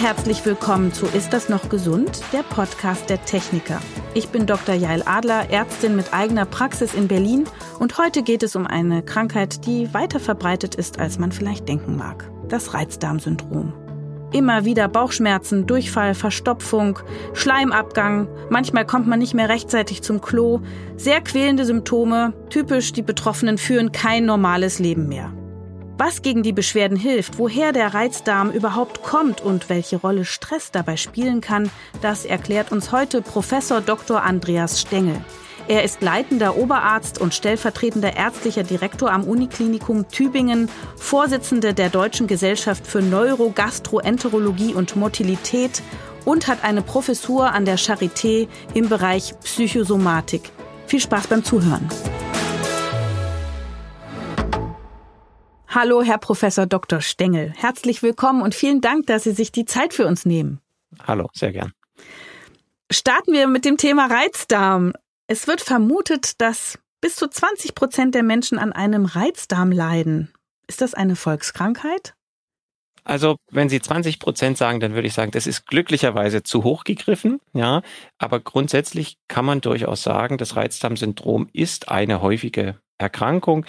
herzlich willkommen zu Ist das noch gesund? Der Podcast der Techniker. Ich bin Dr. Jael Adler, Ärztin mit eigener Praxis in Berlin und heute geht es um eine Krankheit, die weiter verbreitet ist, als man vielleicht denken mag. Das Reizdarmsyndrom. Immer wieder Bauchschmerzen, Durchfall, Verstopfung, Schleimabgang, manchmal kommt man nicht mehr rechtzeitig zum Klo, sehr quälende Symptome, typisch, die Betroffenen führen kein normales Leben mehr. Was gegen die Beschwerden hilft, woher der Reizdarm überhaupt kommt und welche Rolle Stress dabei spielen kann, das erklärt uns heute Professor Dr. Andreas Stengel. Er ist leitender Oberarzt und stellvertretender ärztlicher Direktor am Uniklinikum Tübingen, Vorsitzende der Deutschen Gesellschaft für Neurogastroenterologie und Motilität und hat eine Professur an der Charité im Bereich Psychosomatik. Viel Spaß beim Zuhören. Hallo, Herr Professor Dr. Stengel. Herzlich willkommen und vielen Dank, dass Sie sich die Zeit für uns nehmen. Hallo, sehr gern. Starten wir mit dem Thema Reizdarm. Es wird vermutet, dass bis zu 20 Prozent der Menschen an einem Reizdarm leiden. Ist das eine Volkskrankheit? Also, wenn Sie 20 Prozent sagen, dann würde ich sagen, das ist glücklicherweise zu hoch gegriffen, ja. Aber grundsätzlich kann man durchaus sagen, das Reizdarmsyndrom ist eine häufige Erkrankung.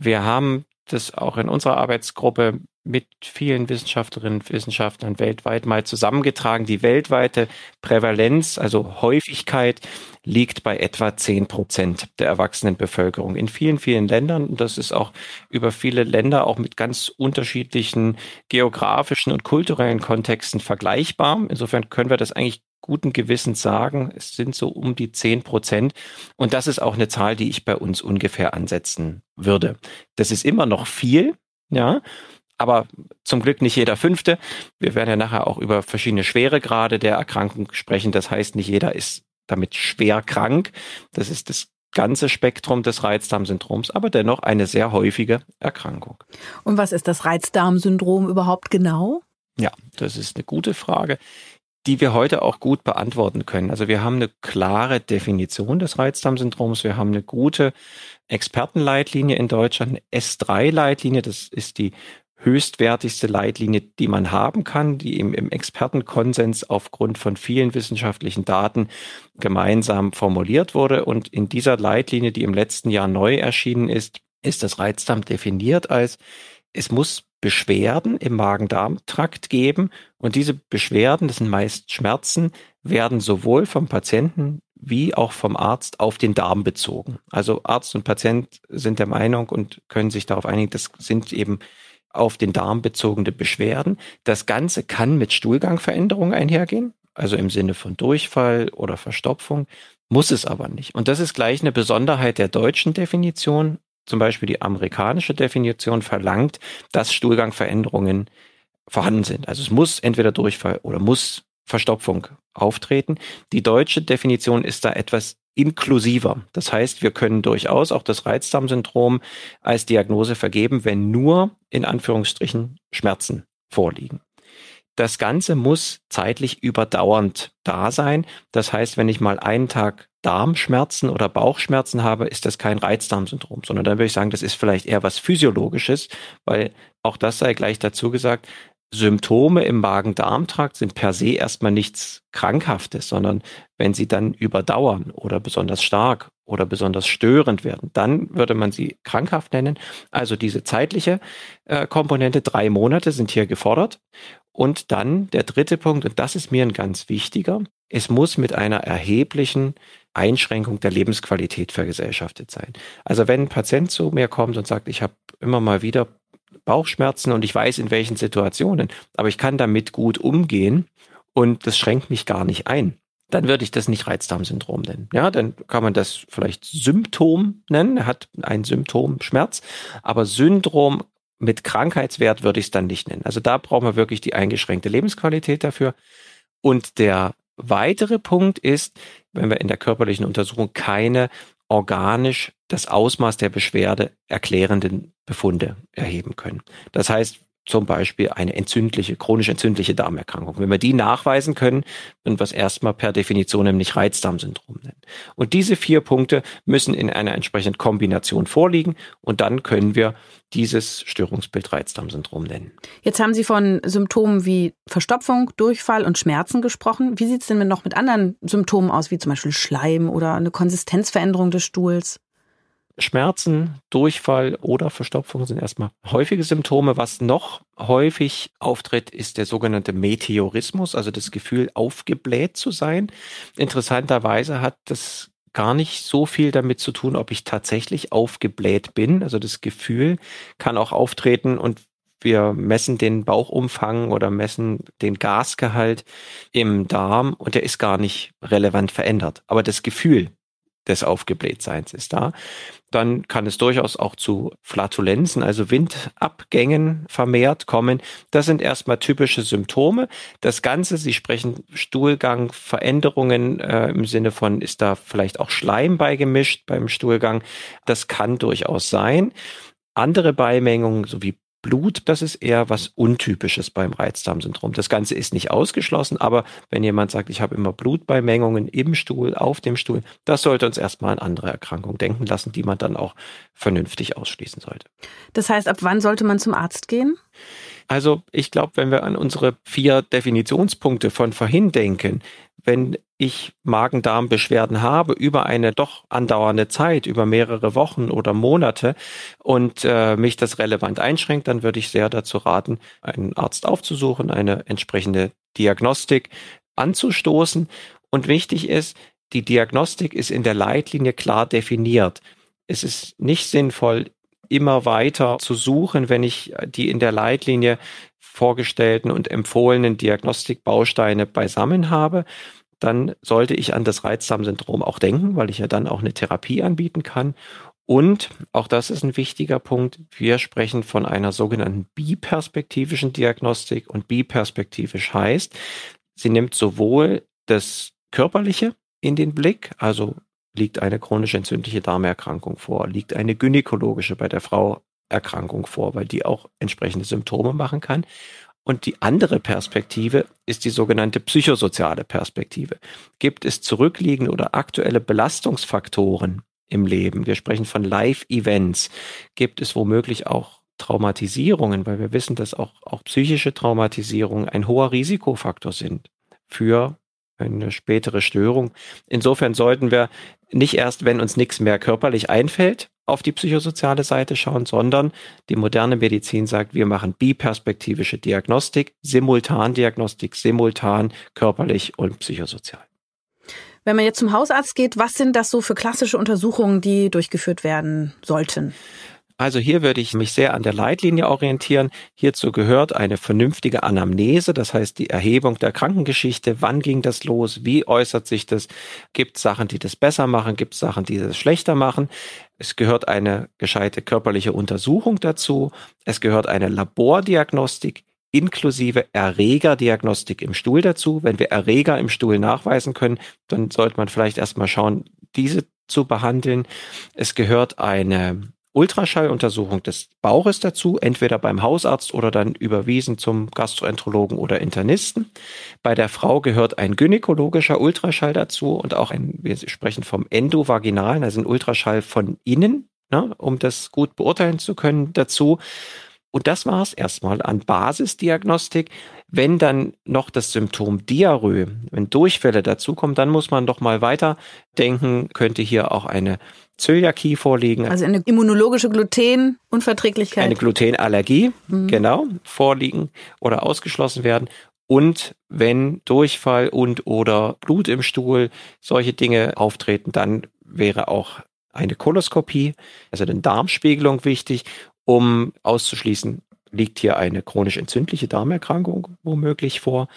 Wir haben das auch in unserer Arbeitsgruppe mit vielen Wissenschaftlerinnen und Wissenschaftlern weltweit mal zusammengetragen. Die weltweite Prävalenz, also Häufigkeit, liegt bei etwa zehn Prozent der erwachsenen Bevölkerung in vielen, vielen Ländern. Und das ist auch über viele Länder auch mit ganz unterschiedlichen geografischen und kulturellen Kontexten vergleichbar. Insofern können wir das eigentlich guten Gewissens sagen, es sind so um die zehn Prozent. Und das ist auch eine Zahl, die ich bei uns ungefähr ansetzen würde. Das ist immer noch viel, ja. Aber zum Glück nicht jeder Fünfte. Wir werden ja nachher auch über verschiedene Schweregrade der Erkrankung sprechen. Das heißt, nicht jeder ist damit schwer krank. Das ist das ganze Spektrum des Reizdarmsyndroms, aber dennoch eine sehr häufige Erkrankung. Und was ist das Reizdarmsyndrom überhaupt genau? Ja, das ist eine gute Frage die wir heute auch gut beantworten können. Also wir haben eine klare Definition des Reizdarmsyndroms. Wir haben eine gute Expertenleitlinie in Deutschland, eine S3-Leitlinie. Das ist die höchstwertigste Leitlinie, die man haben kann, die im, im Expertenkonsens aufgrund von vielen wissenschaftlichen Daten gemeinsam formuliert wurde. Und in dieser Leitlinie, die im letzten Jahr neu erschienen ist, ist das Reizdarm definiert als es muss Beschwerden im Magen-Darm-Trakt geben und diese Beschwerden, das sind meist Schmerzen, werden sowohl vom Patienten wie auch vom Arzt auf den Darm bezogen. Also Arzt und Patient sind der Meinung und können sich darauf einigen, das sind eben auf den Darm bezogene Beschwerden. Das Ganze kann mit Stuhlgangveränderungen einhergehen, also im Sinne von Durchfall oder Verstopfung, muss es aber nicht. Und das ist gleich eine Besonderheit der deutschen Definition zum Beispiel die amerikanische Definition verlangt, dass Stuhlgangveränderungen vorhanden sind. Also es muss entweder Durchfall oder muss Verstopfung auftreten. Die deutsche Definition ist da etwas inklusiver. Das heißt, wir können durchaus auch das Reizdarmsyndrom als Diagnose vergeben, wenn nur in Anführungsstrichen Schmerzen vorliegen. Das Ganze muss zeitlich überdauernd da sein. Das heißt, wenn ich mal einen Tag Darmschmerzen oder Bauchschmerzen habe, ist das kein Reizdarmsyndrom, sondern dann würde ich sagen, das ist vielleicht eher was Physiologisches, weil auch das sei gleich dazu gesagt, Symptome im Magen-Darm-Trakt sind per se erstmal nichts Krankhaftes, sondern wenn sie dann überdauern oder besonders stark oder besonders störend werden, dann würde man sie krankhaft nennen. Also diese zeitliche äh, Komponente, drei Monate sind hier gefordert. Und dann der dritte Punkt, und das ist mir ein ganz wichtiger, es muss mit einer erheblichen Einschränkung der Lebensqualität vergesellschaftet sein. Also wenn ein Patient zu mir kommt und sagt, ich habe immer mal wieder Bauchschmerzen und ich weiß in welchen Situationen, aber ich kann damit gut umgehen und das schränkt mich gar nicht ein. Dann würde ich das nicht Reizdarmsyndrom nennen. Ja, dann kann man das vielleicht Symptom nennen. Er hat ein Symptom Schmerz, aber Syndrom mit Krankheitswert würde ich es dann nicht nennen. Also da brauchen wir wirklich die eingeschränkte Lebensqualität dafür. Und der weitere Punkt ist, wenn wir in der körperlichen Untersuchung keine organisch das Ausmaß der Beschwerde erklärenden Befunde erheben können. Das heißt, zum Beispiel eine entzündliche, chronisch entzündliche Darmerkrankung. Wenn wir die nachweisen können, dann wir es erstmal per Definition nämlich Reizdarmsyndrom nennen. Und diese vier Punkte müssen in einer entsprechenden Kombination vorliegen und dann können wir dieses Störungsbild Reizdarmsyndrom nennen. Jetzt haben Sie von Symptomen wie Verstopfung, Durchfall und Schmerzen gesprochen. Wie sieht es denn noch mit anderen Symptomen aus, wie zum Beispiel Schleim oder eine Konsistenzveränderung des Stuhls? Schmerzen, Durchfall oder Verstopfung sind erstmal häufige Symptome. Was noch häufig auftritt, ist der sogenannte Meteorismus, also das Gefühl, aufgebläht zu sein. Interessanterweise hat das gar nicht so viel damit zu tun, ob ich tatsächlich aufgebläht bin. Also das Gefühl kann auch auftreten und wir messen den Bauchumfang oder messen den Gasgehalt im Darm und der ist gar nicht relevant verändert. Aber das Gefühl des Aufgeblähtseins ist da. Dann kann es durchaus auch zu Flatulenzen, also Windabgängen vermehrt kommen. Das sind erstmal typische Symptome. Das Ganze, Sie sprechen Stuhlgang, Veränderungen äh, im Sinne von, ist da vielleicht auch Schleim beigemischt beim Stuhlgang? Das kann durchaus sein. Andere Beimengungen sowie Blut, das ist eher was Untypisches beim Reizdarmsyndrom. Das Ganze ist nicht ausgeschlossen, aber wenn jemand sagt, ich habe immer Blutbeimengungen im Stuhl, auf dem Stuhl, das sollte uns erstmal an andere Erkrankungen denken lassen, die man dann auch vernünftig ausschließen sollte. Das heißt, ab wann sollte man zum Arzt gehen? Also ich glaube, wenn wir an unsere vier Definitionspunkte von vorhin denken, wenn ich Magen-Darm-Beschwerden habe über eine doch andauernde Zeit, über mehrere Wochen oder Monate und äh, mich das relevant einschränkt, dann würde ich sehr dazu raten, einen Arzt aufzusuchen, eine entsprechende Diagnostik anzustoßen. Und wichtig ist, die Diagnostik ist in der Leitlinie klar definiert. Es ist nicht sinnvoll, immer weiter zu suchen, wenn ich die in der Leitlinie vorgestellten und empfohlenen Diagnostikbausteine beisammen habe, dann sollte ich an das Reizdarmsyndrom auch denken, weil ich ja dann auch eine Therapie anbieten kann. Und auch das ist ein wichtiger Punkt. Wir sprechen von einer sogenannten biperspektivischen Diagnostik und biperspektivisch heißt, sie nimmt sowohl das Körperliche in den Blick, also liegt eine chronisch entzündliche Darmerkrankung vor, liegt eine gynäkologische bei der Frau Erkrankung vor, weil die auch entsprechende Symptome machen kann. Und die andere Perspektive ist die sogenannte psychosoziale Perspektive. Gibt es zurückliegende oder aktuelle Belastungsfaktoren im Leben? Wir sprechen von Live-Events. Gibt es womöglich auch Traumatisierungen, weil wir wissen, dass auch, auch psychische Traumatisierungen ein hoher Risikofaktor sind für eine spätere Störung. Insofern sollten wir nicht erst, wenn uns nichts mehr körperlich einfällt, auf die psychosoziale Seite schauen, sondern die moderne Medizin sagt, wir machen biperspektivische Diagnostik, Simultandiagnostik, simultan körperlich und psychosozial. Wenn man jetzt zum Hausarzt geht, was sind das so für klassische Untersuchungen, die durchgeführt werden sollten? Also hier würde ich mich sehr an der Leitlinie orientieren. Hierzu gehört eine vernünftige Anamnese, das heißt die Erhebung der Krankengeschichte. Wann ging das los? Wie äußert sich das? Gibt es Sachen, die das besser machen? Gibt es Sachen, die das schlechter machen? Es gehört eine gescheite körperliche Untersuchung dazu. Es gehört eine Labordiagnostik inklusive Erregerdiagnostik im Stuhl dazu. Wenn wir Erreger im Stuhl nachweisen können, dann sollte man vielleicht erstmal schauen, diese zu behandeln. Es gehört eine Ultraschalluntersuchung des Bauches dazu, entweder beim Hausarzt oder dann überwiesen zum Gastroenterologen oder Internisten. Bei der Frau gehört ein gynäkologischer Ultraschall dazu und auch ein, wir sprechen vom endovaginalen, also ein Ultraschall von innen, ne, um das gut beurteilen zu können dazu. Und das war es erstmal an Basisdiagnostik. Wenn dann noch das Symptom Diarrhoe, wenn Durchfälle dazukommen, dann muss man doch mal weiter denken, könnte hier auch eine Zöliakie vorliegen. Also eine immunologische Glutenunverträglichkeit. Eine Glutenallergie, mhm. genau, vorliegen oder ausgeschlossen werden. Und wenn Durchfall und oder Blut im Stuhl, solche Dinge auftreten, dann wäre auch eine Koloskopie, also eine Darmspiegelung wichtig, um auszuschließen, liegt hier eine chronisch entzündliche Darmerkrankung womöglich vor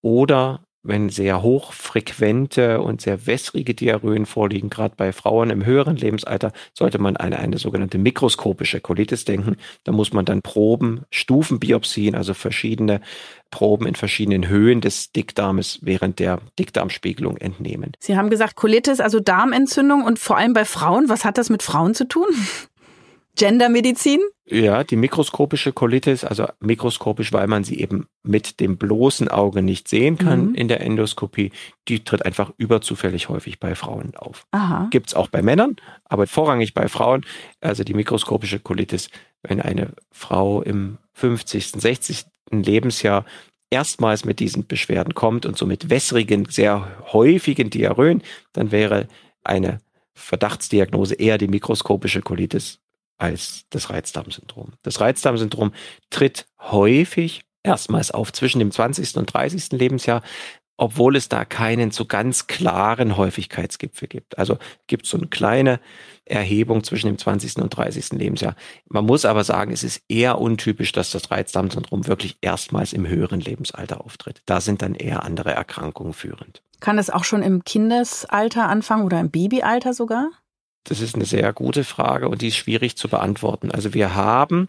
oder wenn sehr hochfrequente und sehr wässrige Diarrhöen vorliegen, gerade bei Frauen im höheren Lebensalter, sollte man an eine sogenannte mikroskopische Colitis denken. Da muss man dann Proben, Stufenbiopsien, also verschiedene Proben in verschiedenen Höhen des Dickdarmes während der Dickdarmspiegelung entnehmen. Sie haben gesagt Colitis, also Darmentzündung und vor allem bei Frauen. Was hat das mit Frauen zu tun? Gendermedizin? Ja, die mikroskopische Colitis, also mikroskopisch, weil man sie eben mit dem bloßen Auge nicht sehen kann mhm. in der Endoskopie, die tritt einfach überzufällig häufig bei Frauen auf. Aha. Gibt's auch bei Männern, aber vorrangig bei Frauen. Also die mikroskopische Colitis, wenn eine Frau im 50., 60. Lebensjahr erstmals mit diesen Beschwerden kommt und so mit wässrigen, sehr häufigen Diarrhöen, dann wäre eine Verdachtsdiagnose eher die mikroskopische Colitis als das Reizdarmsyndrom. Das Reizdarmsyndrom tritt häufig erstmals auf zwischen dem 20. und 30. Lebensjahr, obwohl es da keinen so ganz klaren Häufigkeitsgipfel gibt. Also gibt es so eine kleine Erhebung zwischen dem 20. und 30. Lebensjahr. Man muss aber sagen, es ist eher untypisch, dass das Reizdarmsyndrom wirklich erstmals im höheren Lebensalter auftritt. Da sind dann eher andere Erkrankungen führend. Kann es auch schon im Kindesalter anfangen oder im Babyalter sogar? Das ist eine sehr gute Frage und die ist schwierig zu beantworten. Also wir haben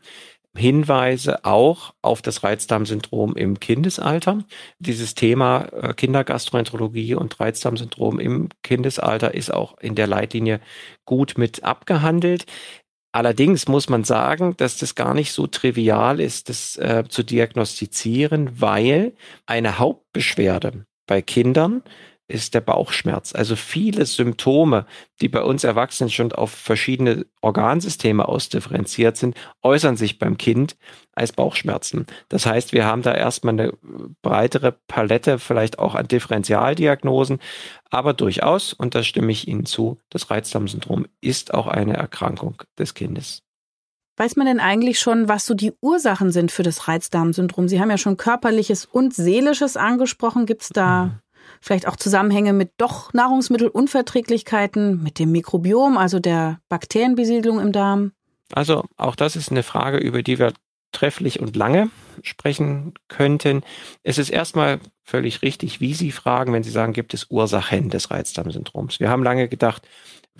Hinweise auch auf das Reizdarmsyndrom im Kindesalter. Dieses Thema äh, Kindergastroenterologie und Reizdarmsyndrom im Kindesalter ist auch in der Leitlinie gut mit abgehandelt. Allerdings muss man sagen, dass das gar nicht so trivial ist, das äh, zu diagnostizieren, weil eine Hauptbeschwerde bei Kindern ist der Bauchschmerz. Also viele Symptome, die bei uns Erwachsenen schon auf verschiedene Organsysteme ausdifferenziert sind, äußern sich beim Kind als Bauchschmerzen. Das heißt, wir haben da erstmal eine breitere Palette vielleicht auch an Differentialdiagnosen, aber durchaus, und da stimme ich Ihnen zu, das Reizdarmsyndrom ist auch eine Erkrankung des Kindes. Weiß man denn eigentlich schon, was so die Ursachen sind für das Reizdarmsyndrom? Sie haben ja schon körperliches und seelisches angesprochen. Gibt es da mhm vielleicht auch Zusammenhänge mit doch Nahrungsmittelunverträglichkeiten, mit dem Mikrobiom, also der Bakterienbesiedlung im Darm? Also auch das ist eine Frage, über die wir trefflich und lange sprechen könnten. Es ist erstmal völlig richtig, wie Sie fragen, wenn Sie sagen, gibt es Ursachen des Reizdarmsyndroms. Wir haben lange gedacht,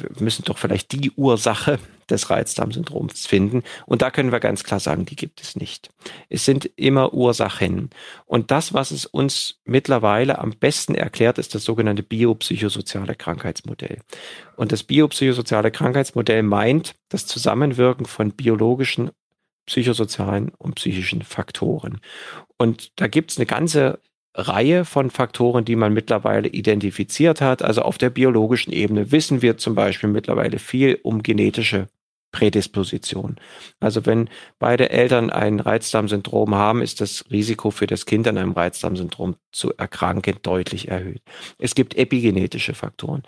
wir müssen doch vielleicht die Ursache des Reizdarmsyndroms finden. Und da können wir ganz klar sagen, die gibt es nicht. Es sind immer Ursachen. Und das, was es uns mittlerweile am besten erklärt, ist das sogenannte biopsychosoziale Krankheitsmodell. Und das biopsychosoziale Krankheitsmodell meint das Zusammenwirken von biologischen psychosozialen und psychischen Faktoren. Und da gibt es eine ganze Reihe von Faktoren, die man mittlerweile identifiziert hat. Also auf der biologischen Ebene wissen wir zum Beispiel mittlerweile viel um genetische Prädisposition. Also wenn beide Eltern ein Reizdarmsyndrom haben, ist das Risiko für das Kind an einem Reizdarmsyndrom zu erkranken deutlich erhöht. Es gibt epigenetische Faktoren.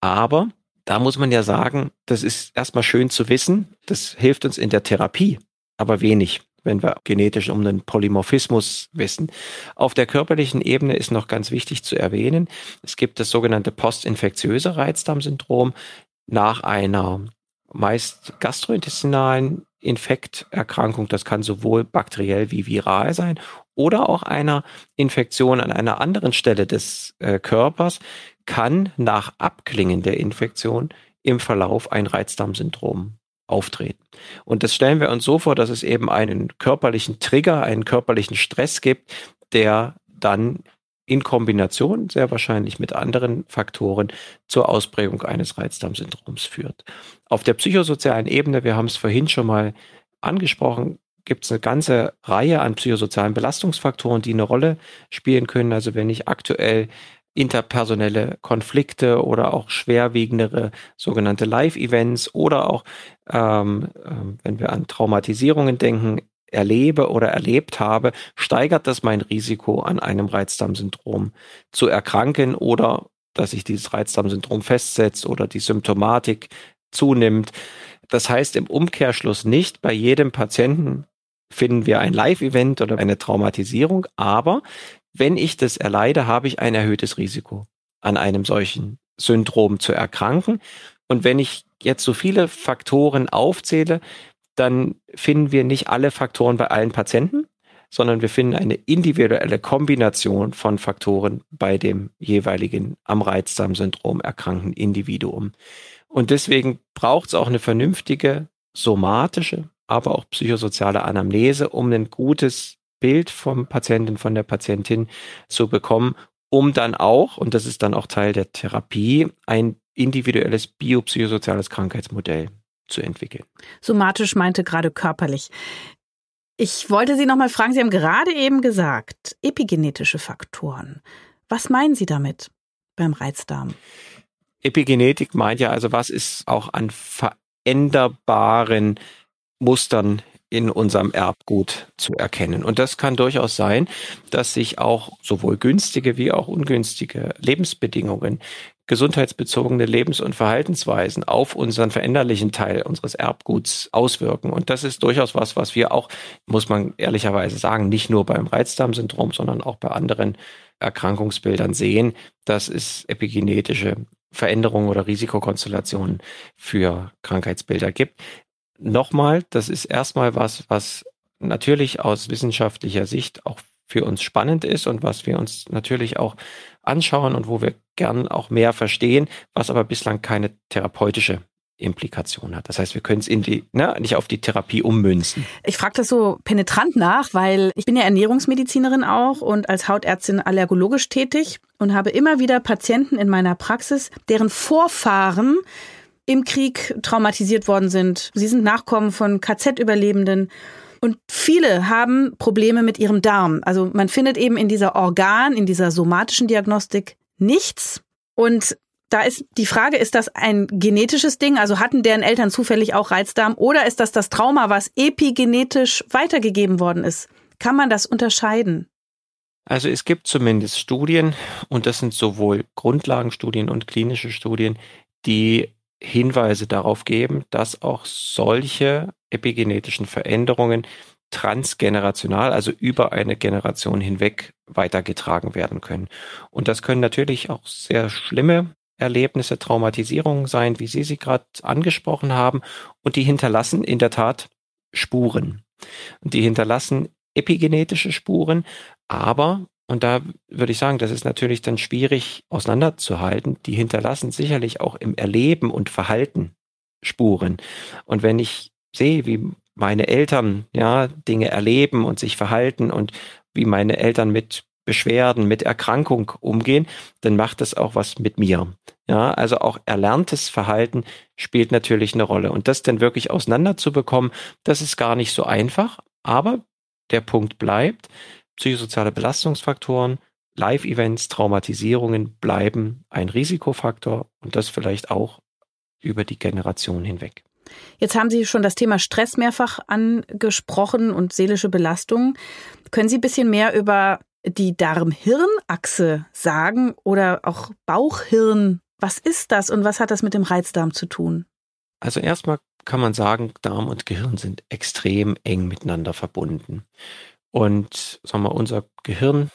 Aber da muss man ja sagen, das ist erstmal schön zu wissen. Das hilft uns in der Therapie, aber wenig wenn wir genetisch um den Polymorphismus wissen. Auf der körperlichen Ebene ist noch ganz wichtig zu erwähnen, es gibt das sogenannte postinfektiöse Reizdarmsyndrom nach einer meist gastrointestinalen Infekterkrankung. Das kann sowohl bakteriell wie viral sein oder auch einer Infektion an einer anderen Stelle des äh, Körpers kann nach Abklingen der Infektion im Verlauf ein Reizdarmsyndrom auftreten. Und das stellen wir uns so vor, dass es eben einen körperlichen Trigger, einen körperlichen Stress gibt, der dann in Kombination sehr wahrscheinlich mit anderen Faktoren zur Ausprägung eines Reizdarmsyndroms führt. Auf der psychosozialen Ebene, wir haben es vorhin schon mal angesprochen, gibt es eine ganze Reihe an psychosozialen Belastungsfaktoren, die eine Rolle spielen können. Also wenn ich aktuell interpersonelle Konflikte oder auch schwerwiegendere sogenannte Live-Events oder auch, ähm, äh, wenn wir an Traumatisierungen denken, erlebe oder erlebt habe, steigert das mein Risiko, an einem Reizdarmsyndrom zu erkranken oder dass sich dieses Reizdarmsyndrom festsetzt oder die Symptomatik zunimmt. Das heißt im Umkehrschluss nicht, bei jedem Patienten finden wir ein Live-Event oder eine Traumatisierung, aber wenn ich das erleide, habe ich ein erhöhtes Risiko, an einem solchen Syndrom zu erkranken. Und wenn ich jetzt so viele Faktoren aufzähle, dann finden wir nicht alle Faktoren bei allen Patienten, sondern wir finden eine individuelle Kombination von Faktoren bei dem jeweiligen am Reizdarmsyndrom erkrankten Individuum. Und deswegen braucht es auch eine vernünftige somatische, aber auch psychosoziale Anamnese, um ein gutes Bild vom Patienten, von der Patientin zu bekommen, um dann auch, und das ist dann auch Teil der Therapie, ein individuelles biopsychosoziales Krankheitsmodell zu entwickeln. Somatisch meinte gerade körperlich. Ich wollte Sie noch mal fragen, Sie haben gerade eben gesagt, epigenetische Faktoren. Was meinen Sie damit beim Reizdarm? Epigenetik meint ja also, was ist auch an veränderbaren Mustern in unserem Erbgut zu erkennen. Und das kann durchaus sein, dass sich auch sowohl günstige wie auch ungünstige Lebensbedingungen, gesundheitsbezogene Lebens- und Verhaltensweisen auf unseren veränderlichen Teil unseres Erbguts auswirken. Und das ist durchaus was, was wir auch, muss man ehrlicherweise sagen, nicht nur beim Reizdarmsyndrom, sondern auch bei anderen Erkrankungsbildern sehen, dass es epigenetische Veränderungen oder Risikokonstellationen für Krankheitsbilder gibt nochmal, das ist erstmal was, was natürlich aus wissenschaftlicher Sicht auch für uns spannend ist und was wir uns natürlich auch anschauen und wo wir gern auch mehr verstehen, was aber bislang keine therapeutische Implikation hat. Das heißt, wir können es ne, nicht auf die Therapie ummünzen. Ich frage das so penetrant nach, weil ich bin ja Ernährungsmedizinerin auch und als Hautärztin allergologisch tätig und habe immer wieder Patienten in meiner Praxis, deren Vorfahren im Krieg traumatisiert worden sind. Sie sind Nachkommen von KZ-Überlebenden. Und viele haben Probleme mit ihrem Darm. Also man findet eben in dieser Organ, in dieser somatischen Diagnostik nichts. Und da ist die Frage, ist das ein genetisches Ding? Also hatten deren Eltern zufällig auch Reizdarm oder ist das das Trauma, was epigenetisch weitergegeben worden ist? Kann man das unterscheiden? Also es gibt zumindest Studien, und das sind sowohl Grundlagenstudien und klinische Studien, die Hinweise darauf geben, dass auch solche epigenetischen Veränderungen transgenerational, also über eine Generation hinweg weitergetragen werden können. Und das können natürlich auch sehr schlimme Erlebnisse, Traumatisierungen sein, wie Sie sie gerade angesprochen haben. Und die hinterlassen in der Tat Spuren. Und die hinterlassen epigenetische Spuren, aber und da würde ich sagen, das ist natürlich dann schwierig auseinanderzuhalten. Die hinterlassen sicherlich auch im Erleben und Verhalten Spuren. Und wenn ich sehe, wie meine Eltern ja Dinge erleben und sich verhalten und wie meine Eltern mit Beschwerden, mit Erkrankung umgehen, dann macht das auch was mit mir. Ja, also auch erlerntes Verhalten spielt natürlich eine Rolle. Und das dann wirklich auseinanderzubekommen, das ist gar nicht so einfach. Aber der Punkt bleibt, psychosoziale Belastungsfaktoren, Live-Events, Traumatisierungen bleiben ein Risikofaktor und das vielleicht auch über die Generation hinweg. Jetzt haben Sie schon das Thema Stress mehrfach angesprochen und seelische Belastung. Können Sie ein bisschen mehr über die Darm-Hirn-Achse sagen oder auch Bauchhirn? Was ist das und was hat das mit dem Reizdarm zu tun? Also erstmal kann man sagen, Darm und Gehirn sind extrem eng miteinander verbunden. Und sagen wir, unser Gehirn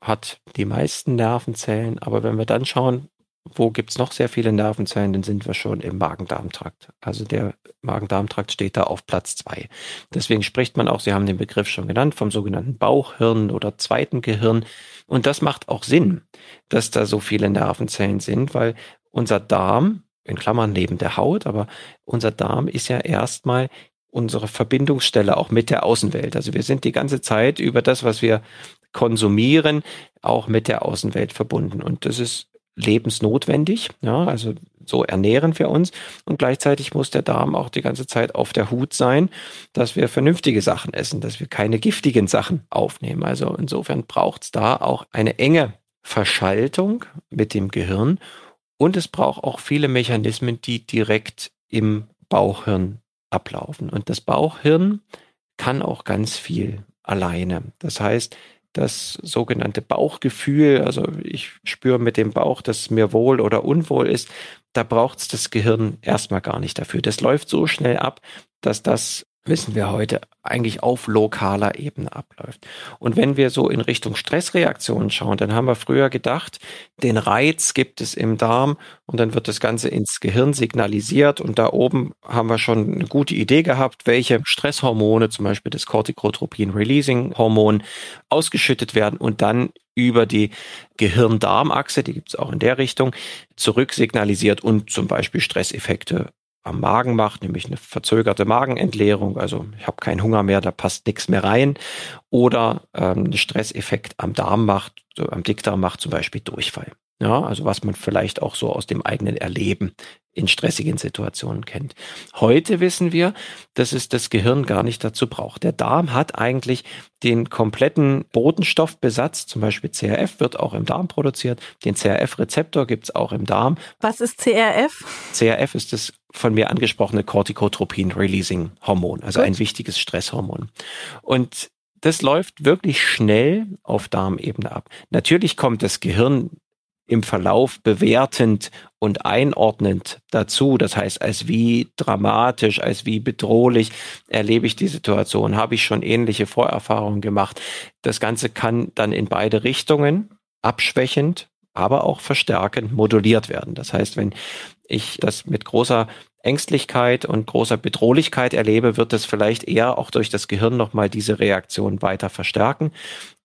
hat die meisten Nervenzellen, aber wenn wir dann schauen, wo gibt's noch sehr viele Nervenzellen, dann sind wir schon im Magen-Darm-Trakt. Also der Magen-Darm-Trakt steht da auf Platz zwei. Deswegen spricht man auch, Sie haben den Begriff schon genannt, vom sogenannten Bauchhirn oder zweiten Gehirn. Und das macht auch Sinn, dass da so viele Nervenzellen sind, weil unser Darm, in Klammern neben der Haut, aber unser Darm ist ja erstmal unsere Verbindungsstelle auch mit der Außenwelt. Also wir sind die ganze Zeit über das, was wir konsumieren, auch mit der Außenwelt verbunden. Und das ist lebensnotwendig. Ja, also so ernähren wir uns. Und gleichzeitig muss der Darm auch die ganze Zeit auf der Hut sein, dass wir vernünftige Sachen essen, dass wir keine giftigen Sachen aufnehmen. Also insofern braucht es da auch eine enge Verschaltung mit dem Gehirn. Und es braucht auch viele Mechanismen, die direkt im Bauchhirn ablaufen. Und das Bauchhirn kann auch ganz viel alleine. Das heißt, das sogenannte Bauchgefühl, also ich spüre mit dem Bauch, dass mir wohl oder unwohl ist, da braucht es das Gehirn erstmal gar nicht dafür. Das läuft so schnell ab, dass das wissen wir heute, eigentlich auf lokaler Ebene abläuft. Und wenn wir so in Richtung Stressreaktionen schauen, dann haben wir früher gedacht, den Reiz gibt es im Darm und dann wird das Ganze ins Gehirn signalisiert und da oben haben wir schon eine gute Idee gehabt, welche Stresshormone, zum Beispiel das Corticotropin-Releasing-Hormon, ausgeschüttet werden und dann über die Gehirn-Darm-Achse, die gibt es auch in der Richtung, zurücksignalisiert und zum Beispiel Stresseffekte am Magen macht, nämlich eine verzögerte Magenentleerung, also ich habe keinen Hunger mehr, da passt nichts mehr rein, oder ähm, einen Stresseffekt am Darm macht, so am Dickdarm macht zum Beispiel Durchfall. Ja, also was man vielleicht auch so aus dem eigenen Erleben in stressigen Situationen kennt. Heute wissen wir, dass es das Gehirn gar nicht dazu braucht. Der Darm hat eigentlich den kompletten Botenstoffbesatz, zum Beispiel CRF wird auch im Darm produziert. Den CRF-Rezeptor gibt es auch im Darm. Was ist CRF? CRF ist das von mir angesprochene Corticotropin-Releasing-Hormon, also Gut. ein wichtiges Stresshormon. Und das läuft wirklich schnell auf Darmebene ab. Natürlich kommt das Gehirn im Verlauf bewertend und einordnend dazu. Das heißt, als wie dramatisch, als wie bedrohlich erlebe ich die Situation, habe ich schon ähnliche Vorerfahrungen gemacht. Das Ganze kann dann in beide Richtungen abschwächend, aber auch verstärkend moduliert werden. Das heißt, wenn ich das mit großer Ängstlichkeit und großer Bedrohlichkeit erlebe, wird das vielleicht eher auch durch das Gehirn nochmal diese Reaktion weiter verstärken.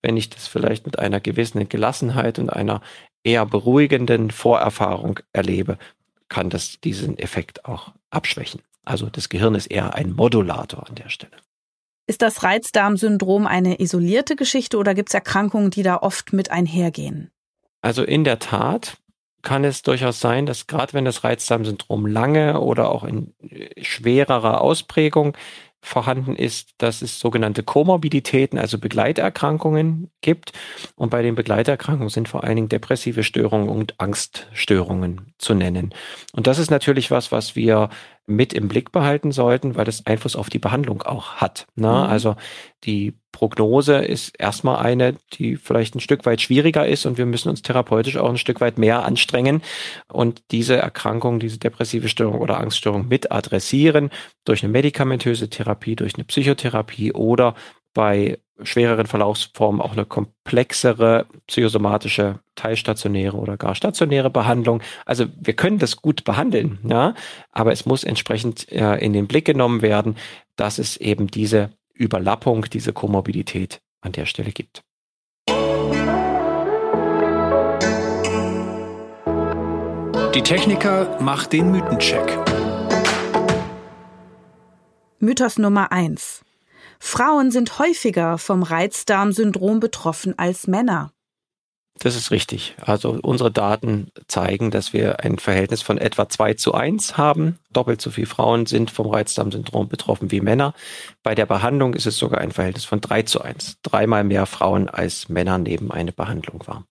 Wenn ich das vielleicht mit einer gewissen Gelassenheit und einer eher beruhigenden Vorerfahrung erlebe, kann das diesen Effekt auch abschwächen. Also das Gehirn ist eher ein Modulator an der Stelle. Ist das Reizdarmsyndrom eine isolierte Geschichte oder gibt es Erkrankungen, die da oft mit einhergehen? Also in der Tat kann es durchaus sein, dass gerade wenn das Reizdarmsyndrom lange oder auch in schwererer Ausprägung vorhanden ist, dass es sogenannte Komorbiditäten, also Begleiterkrankungen gibt. Und bei den Begleiterkrankungen sind vor allen Dingen depressive Störungen und Angststörungen zu nennen. Und das ist natürlich was, was wir mit im Blick behalten sollten, weil das Einfluss auf die Behandlung auch hat. Ne? Mhm. Also die Prognose ist erstmal eine, die vielleicht ein Stück weit schwieriger ist und wir müssen uns therapeutisch auch ein Stück weit mehr anstrengen und diese Erkrankung, diese depressive Störung oder Angststörung mit adressieren durch eine medikamentöse Therapie, durch eine Psychotherapie oder bei schwereren Verlaufsformen auch eine komplexere psychosomatische teilstationäre oder gar stationäre Behandlung. Also wir können das gut behandeln, ja, aber es muss entsprechend äh, in den Blick genommen werden, dass es eben diese Überlappung, diese Komorbidität an der Stelle gibt. Die Techniker macht den Mythencheck. Mythos Nummer eins: Frauen sind häufiger vom Reizdarmsyndrom betroffen als Männer. Das ist richtig. Also unsere Daten zeigen, dass wir ein Verhältnis von etwa 2 zu 1 haben. Doppelt so viele Frauen sind vom Reizdarmsyndrom betroffen wie Männer. Bei der Behandlung ist es sogar ein Verhältnis von 3 zu 1. Dreimal mehr Frauen als Männer nehmen eine Behandlung wahr.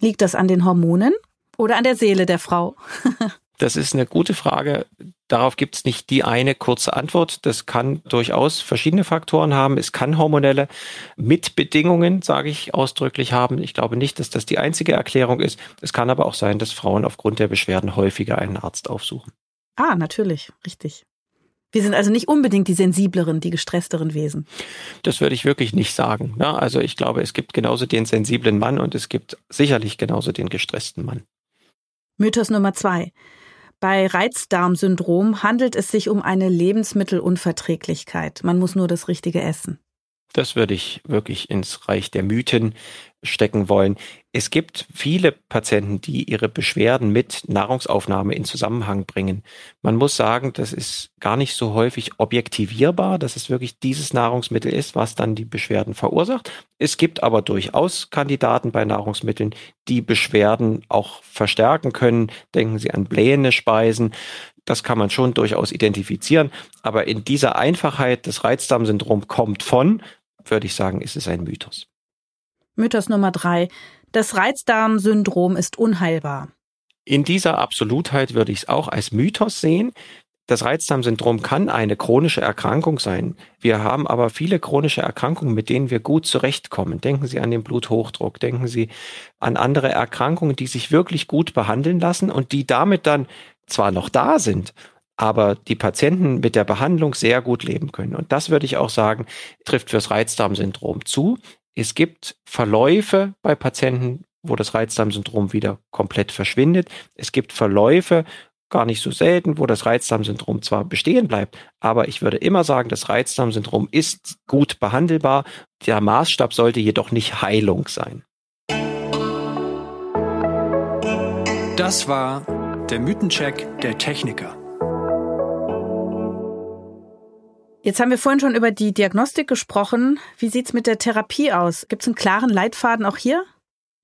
Liegt das an den Hormonen oder an der Seele der Frau? Das ist eine gute Frage. Darauf gibt es nicht die eine kurze Antwort. Das kann durchaus verschiedene Faktoren haben. Es kann hormonelle Mitbedingungen, sage ich ausdrücklich, haben. Ich glaube nicht, dass das die einzige Erklärung ist. Es kann aber auch sein, dass Frauen aufgrund der Beschwerden häufiger einen Arzt aufsuchen. Ah, natürlich, richtig. Wir sind also nicht unbedingt die sensibleren, die gestressteren Wesen. Das würde ich wirklich nicht sagen. Ja, also ich glaube, es gibt genauso den sensiblen Mann und es gibt sicherlich genauso den gestressten Mann. Mythos Nummer zwei. Bei Reizdarmsyndrom handelt es sich um eine Lebensmittelunverträglichkeit. Man muss nur das Richtige essen. Das würde ich wirklich ins Reich der Mythen stecken wollen. Es gibt viele Patienten, die ihre Beschwerden mit Nahrungsaufnahme in Zusammenhang bringen. Man muss sagen, das ist gar nicht so häufig objektivierbar, dass es wirklich dieses Nahrungsmittel ist, was dann die Beschwerden verursacht. Es gibt aber durchaus Kandidaten bei Nahrungsmitteln, die Beschwerden auch verstärken können. Denken Sie an blähende Speisen. Das kann man schon durchaus identifizieren. Aber in dieser Einfachheit, das Reizdarmsyndrom kommt von, würde ich sagen, ist es ein Mythos. Mythos Nummer drei. Das Reizdarmsyndrom ist unheilbar. In dieser Absolutheit würde ich es auch als Mythos sehen. Das Reizdarmsyndrom kann eine chronische Erkrankung sein. Wir haben aber viele chronische Erkrankungen, mit denen wir gut zurechtkommen. Denken Sie an den Bluthochdruck, denken Sie an andere Erkrankungen, die sich wirklich gut behandeln lassen und die damit dann zwar noch da sind, aber die Patienten mit der Behandlung sehr gut leben können. Und das würde ich auch sagen, trifft fürs Reizdarmsyndrom zu. Es gibt Verläufe bei Patienten, wo das Reizdarmsyndrom wieder komplett verschwindet. Es gibt Verläufe, gar nicht so selten, wo das Reizdarmsyndrom zwar bestehen bleibt, aber ich würde immer sagen, das Reizdarmsyndrom ist gut behandelbar. Der Maßstab sollte jedoch nicht Heilung sein. Das war der Mythencheck der Techniker. Jetzt haben wir vorhin schon über die Diagnostik gesprochen. Wie sieht's mit der Therapie aus? Gibt es einen klaren Leitfaden auch hier?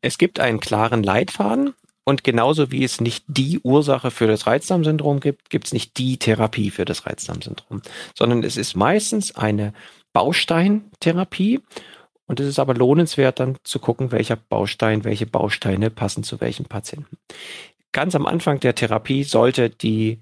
Es gibt einen klaren Leitfaden. Und genauso wie es nicht die Ursache für das Reizdarmsyndrom gibt, gibt es nicht die Therapie für das Reizdarmsyndrom, sondern es ist meistens eine Bausteintherapie. Und es ist aber lohnenswert, dann zu gucken, welcher Baustein, welche Bausteine passen zu welchem Patienten. Ganz am Anfang der Therapie sollte die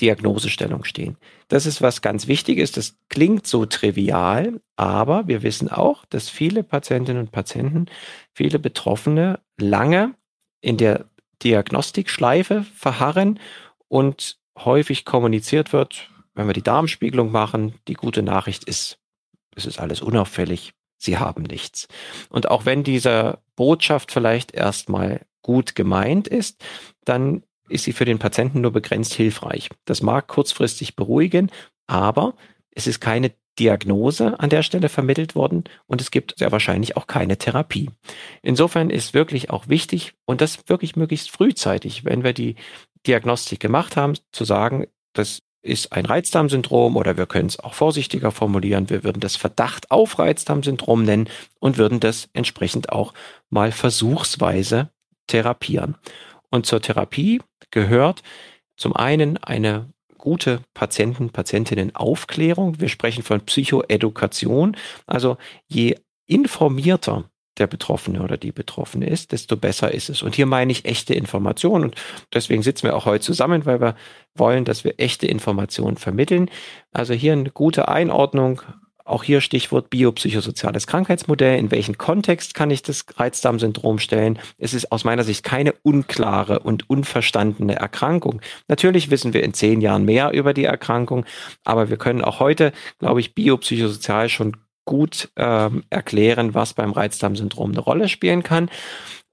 Diagnosestellung stehen. Das ist was ganz Wichtiges. Das klingt so trivial, aber wir wissen auch, dass viele Patientinnen und Patienten, viele Betroffene lange in der Diagnostikschleife verharren und häufig kommuniziert wird, wenn wir die Darmspiegelung machen, die gute Nachricht ist, es ist alles unauffällig, Sie haben nichts. Und auch wenn diese Botschaft vielleicht erstmal gut gemeint ist, dann ist sie für den Patienten nur begrenzt hilfreich. Das mag kurzfristig beruhigen, aber es ist keine Diagnose an der Stelle vermittelt worden und es gibt sehr wahrscheinlich auch keine Therapie. Insofern ist wirklich auch wichtig und das wirklich möglichst frühzeitig, wenn wir die Diagnostik gemacht haben, zu sagen, das ist ein Reizdarmsyndrom oder wir können es auch vorsichtiger formulieren. Wir würden das Verdacht auf Reizdarmsyndrom nennen und würden das entsprechend auch mal versuchsweise therapieren. Und zur Therapie gehört zum einen eine gute Patienten, Patientinnen Aufklärung. Wir sprechen von Psychoedukation. Also je informierter der Betroffene oder die Betroffene ist, desto besser ist es. Und hier meine ich echte Informationen. Und deswegen sitzen wir auch heute zusammen, weil wir wollen, dass wir echte Informationen vermitteln. Also hier eine gute Einordnung auch hier Stichwort biopsychosoziales Krankheitsmodell. In welchen Kontext kann ich das Reizdarmsyndrom stellen? Es ist aus meiner Sicht keine unklare und unverstandene Erkrankung. Natürlich wissen wir in zehn Jahren mehr über die Erkrankung, aber wir können auch heute, glaube ich, biopsychosozial schon gut ähm, erklären, was beim Reizdarmsyndrom eine Rolle spielen kann.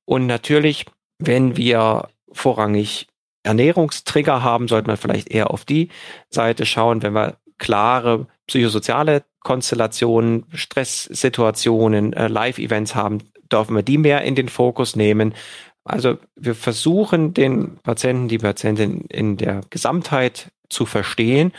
Und natürlich, wenn wir vorrangig Ernährungstrigger haben, sollte man vielleicht eher auf die Seite schauen, wenn wir klare psychosoziale Konstellationen, Stresssituationen, äh, Live-Events haben, dürfen wir die mehr in den Fokus nehmen. Also wir versuchen den Patienten, die Patientin in der Gesamtheit zu verstehen,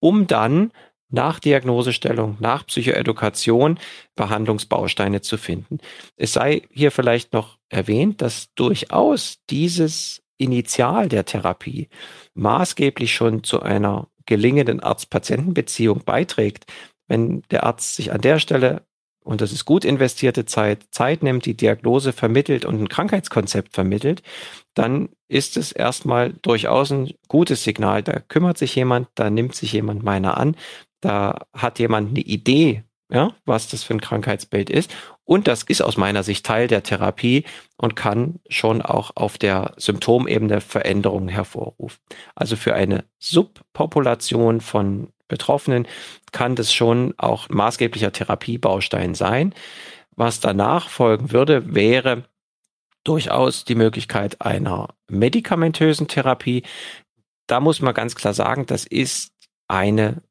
um dann nach Diagnosestellung, nach Psychoedukation Behandlungsbausteine zu finden. Es sei hier vielleicht noch erwähnt, dass durchaus dieses Initial der Therapie maßgeblich schon zu einer gelingenden Arzt-Patienten-Beziehung beiträgt, wenn der Arzt sich an der Stelle, und das ist gut investierte Zeit, Zeit nimmt, die Diagnose vermittelt und ein Krankheitskonzept vermittelt, dann ist es erstmal durchaus ein gutes Signal. Da kümmert sich jemand, da nimmt sich jemand meiner an, da hat jemand eine Idee, ja, was das für ein Krankheitsbild ist. Und das ist aus meiner Sicht Teil der Therapie und kann schon auch auf der Symptomebene Veränderungen hervorrufen. Also für eine Subpopulation von Betroffenen kann das schon auch maßgeblicher Therapiebaustein sein. Was danach folgen würde, wäre durchaus die Möglichkeit einer medikamentösen Therapie. Da muss man ganz klar sagen, das ist eine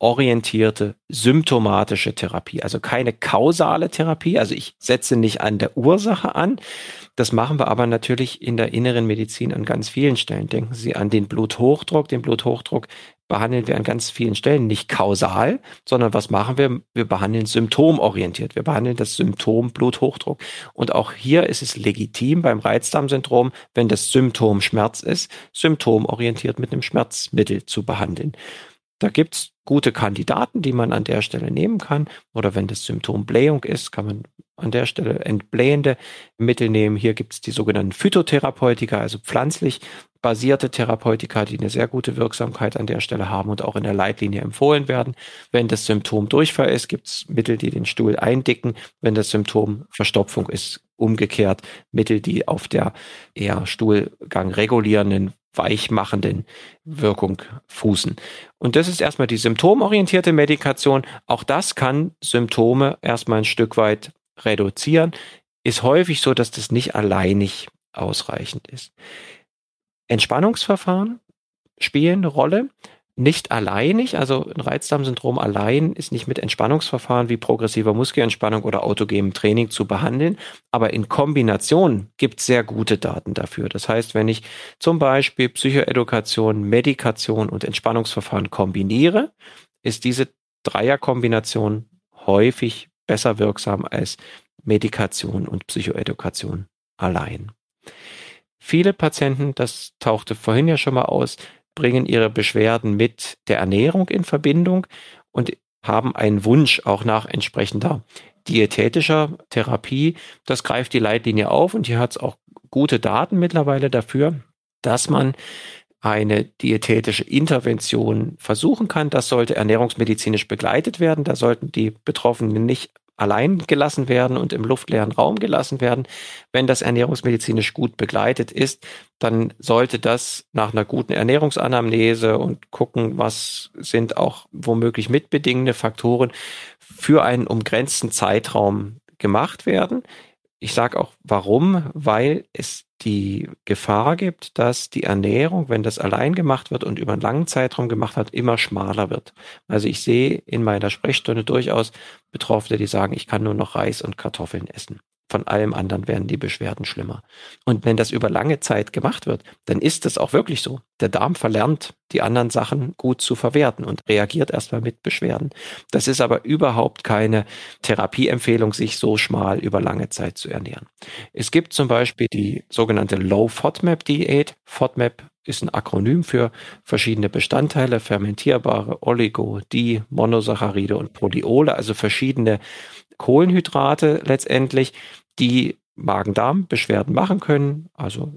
symptomorientierte, symptomatische Therapie, also keine kausale Therapie. Also ich setze nicht an der Ursache an. Das machen wir aber natürlich in der inneren Medizin an ganz vielen Stellen. Denken Sie an den Bluthochdruck. Den Bluthochdruck behandeln wir an ganz vielen Stellen nicht kausal, sondern was machen wir? Wir behandeln symptomorientiert. Wir behandeln das Symptom Bluthochdruck. Und auch hier ist es legitim beim Reizdarmsyndrom, wenn das Symptom Schmerz ist, symptomorientiert mit einem Schmerzmittel zu behandeln. Da gibt's gute Kandidaten, die man an der Stelle nehmen kann. Oder wenn das Symptom Blähung ist, kann man an der Stelle entblähende Mittel nehmen. Hier gibt's die sogenannten Phytotherapeutika, also pflanzlich basierte Therapeutika, die eine sehr gute Wirksamkeit an der Stelle haben und auch in der Leitlinie empfohlen werden. Wenn das Symptom Durchfall ist, gibt's Mittel, die den Stuhl eindicken. Wenn das Symptom Verstopfung ist, umgekehrt Mittel, die auf der eher Stuhlgang regulierenden weichmachenden Wirkung fußen. Und das ist erstmal die symptomorientierte Medikation. Auch das kann Symptome erstmal ein Stück weit reduzieren. Ist häufig so, dass das nicht alleinig ausreichend ist. Entspannungsverfahren spielen eine Rolle. Nicht alleinig, also ein Reizdarmsyndrom allein ist nicht mit Entspannungsverfahren wie progressiver Muskelentspannung oder autogenem Training zu behandeln, aber in Kombination gibt es sehr gute Daten dafür. Das heißt, wenn ich zum Beispiel Psychoedukation, Medikation und Entspannungsverfahren kombiniere, ist diese Dreierkombination häufig besser wirksam als Medikation und Psychoedukation allein. Viele Patienten, das tauchte vorhin ja schon mal aus, bringen ihre Beschwerden mit der Ernährung in Verbindung und haben einen Wunsch auch nach entsprechender diätetischer Therapie. Das greift die Leitlinie auf und hier hat es auch gute Daten mittlerweile dafür, dass man eine diätetische Intervention versuchen kann. Das sollte ernährungsmedizinisch begleitet werden. Da sollten die Betroffenen nicht allein gelassen werden und im luftleeren Raum gelassen werden. Wenn das ernährungsmedizinisch gut begleitet ist, dann sollte das nach einer guten Ernährungsanamnese und gucken, was sind auch womöglich mitbedingende Faktoren für einen umgrenzten Zeitraum gemacht werden. Ich sage auch warum, weil es die Gefahr gibt, dass die Ernährung, wenn das allein gemacht wird und über einen langen Zeitraum gemacht hat, immer schmaler wird. Also ich sehe in meiner Sprechstunde durchaus Betroffene, die sagen, ich kann nur noch Reis und Kartoffeln essen von allem anderen werden die Beschwerden schlimmer. Und wenn das über lange Zeit gemacht wird, dann ist es auch wirklich so. Der Darm verlernt, die anderen Sachen gut zu verwerten und reagiert erstmal mit Beschwerden. Das ist aber überhaupt keine Therapieempfehlung, sich so schmal über lange Zeit zu ernähren. Es gibt zum Beispiel die sogenannte Low FODMAP Diät. FODMAP ist ein Akronym für verschiedene Bestandteile, fermentierbare Oligo, Di, Monosaccharide und Proteole, also verschiedene Kohlenhydrate letztendlich, die Magen-Darm-Beschwerden machen können, also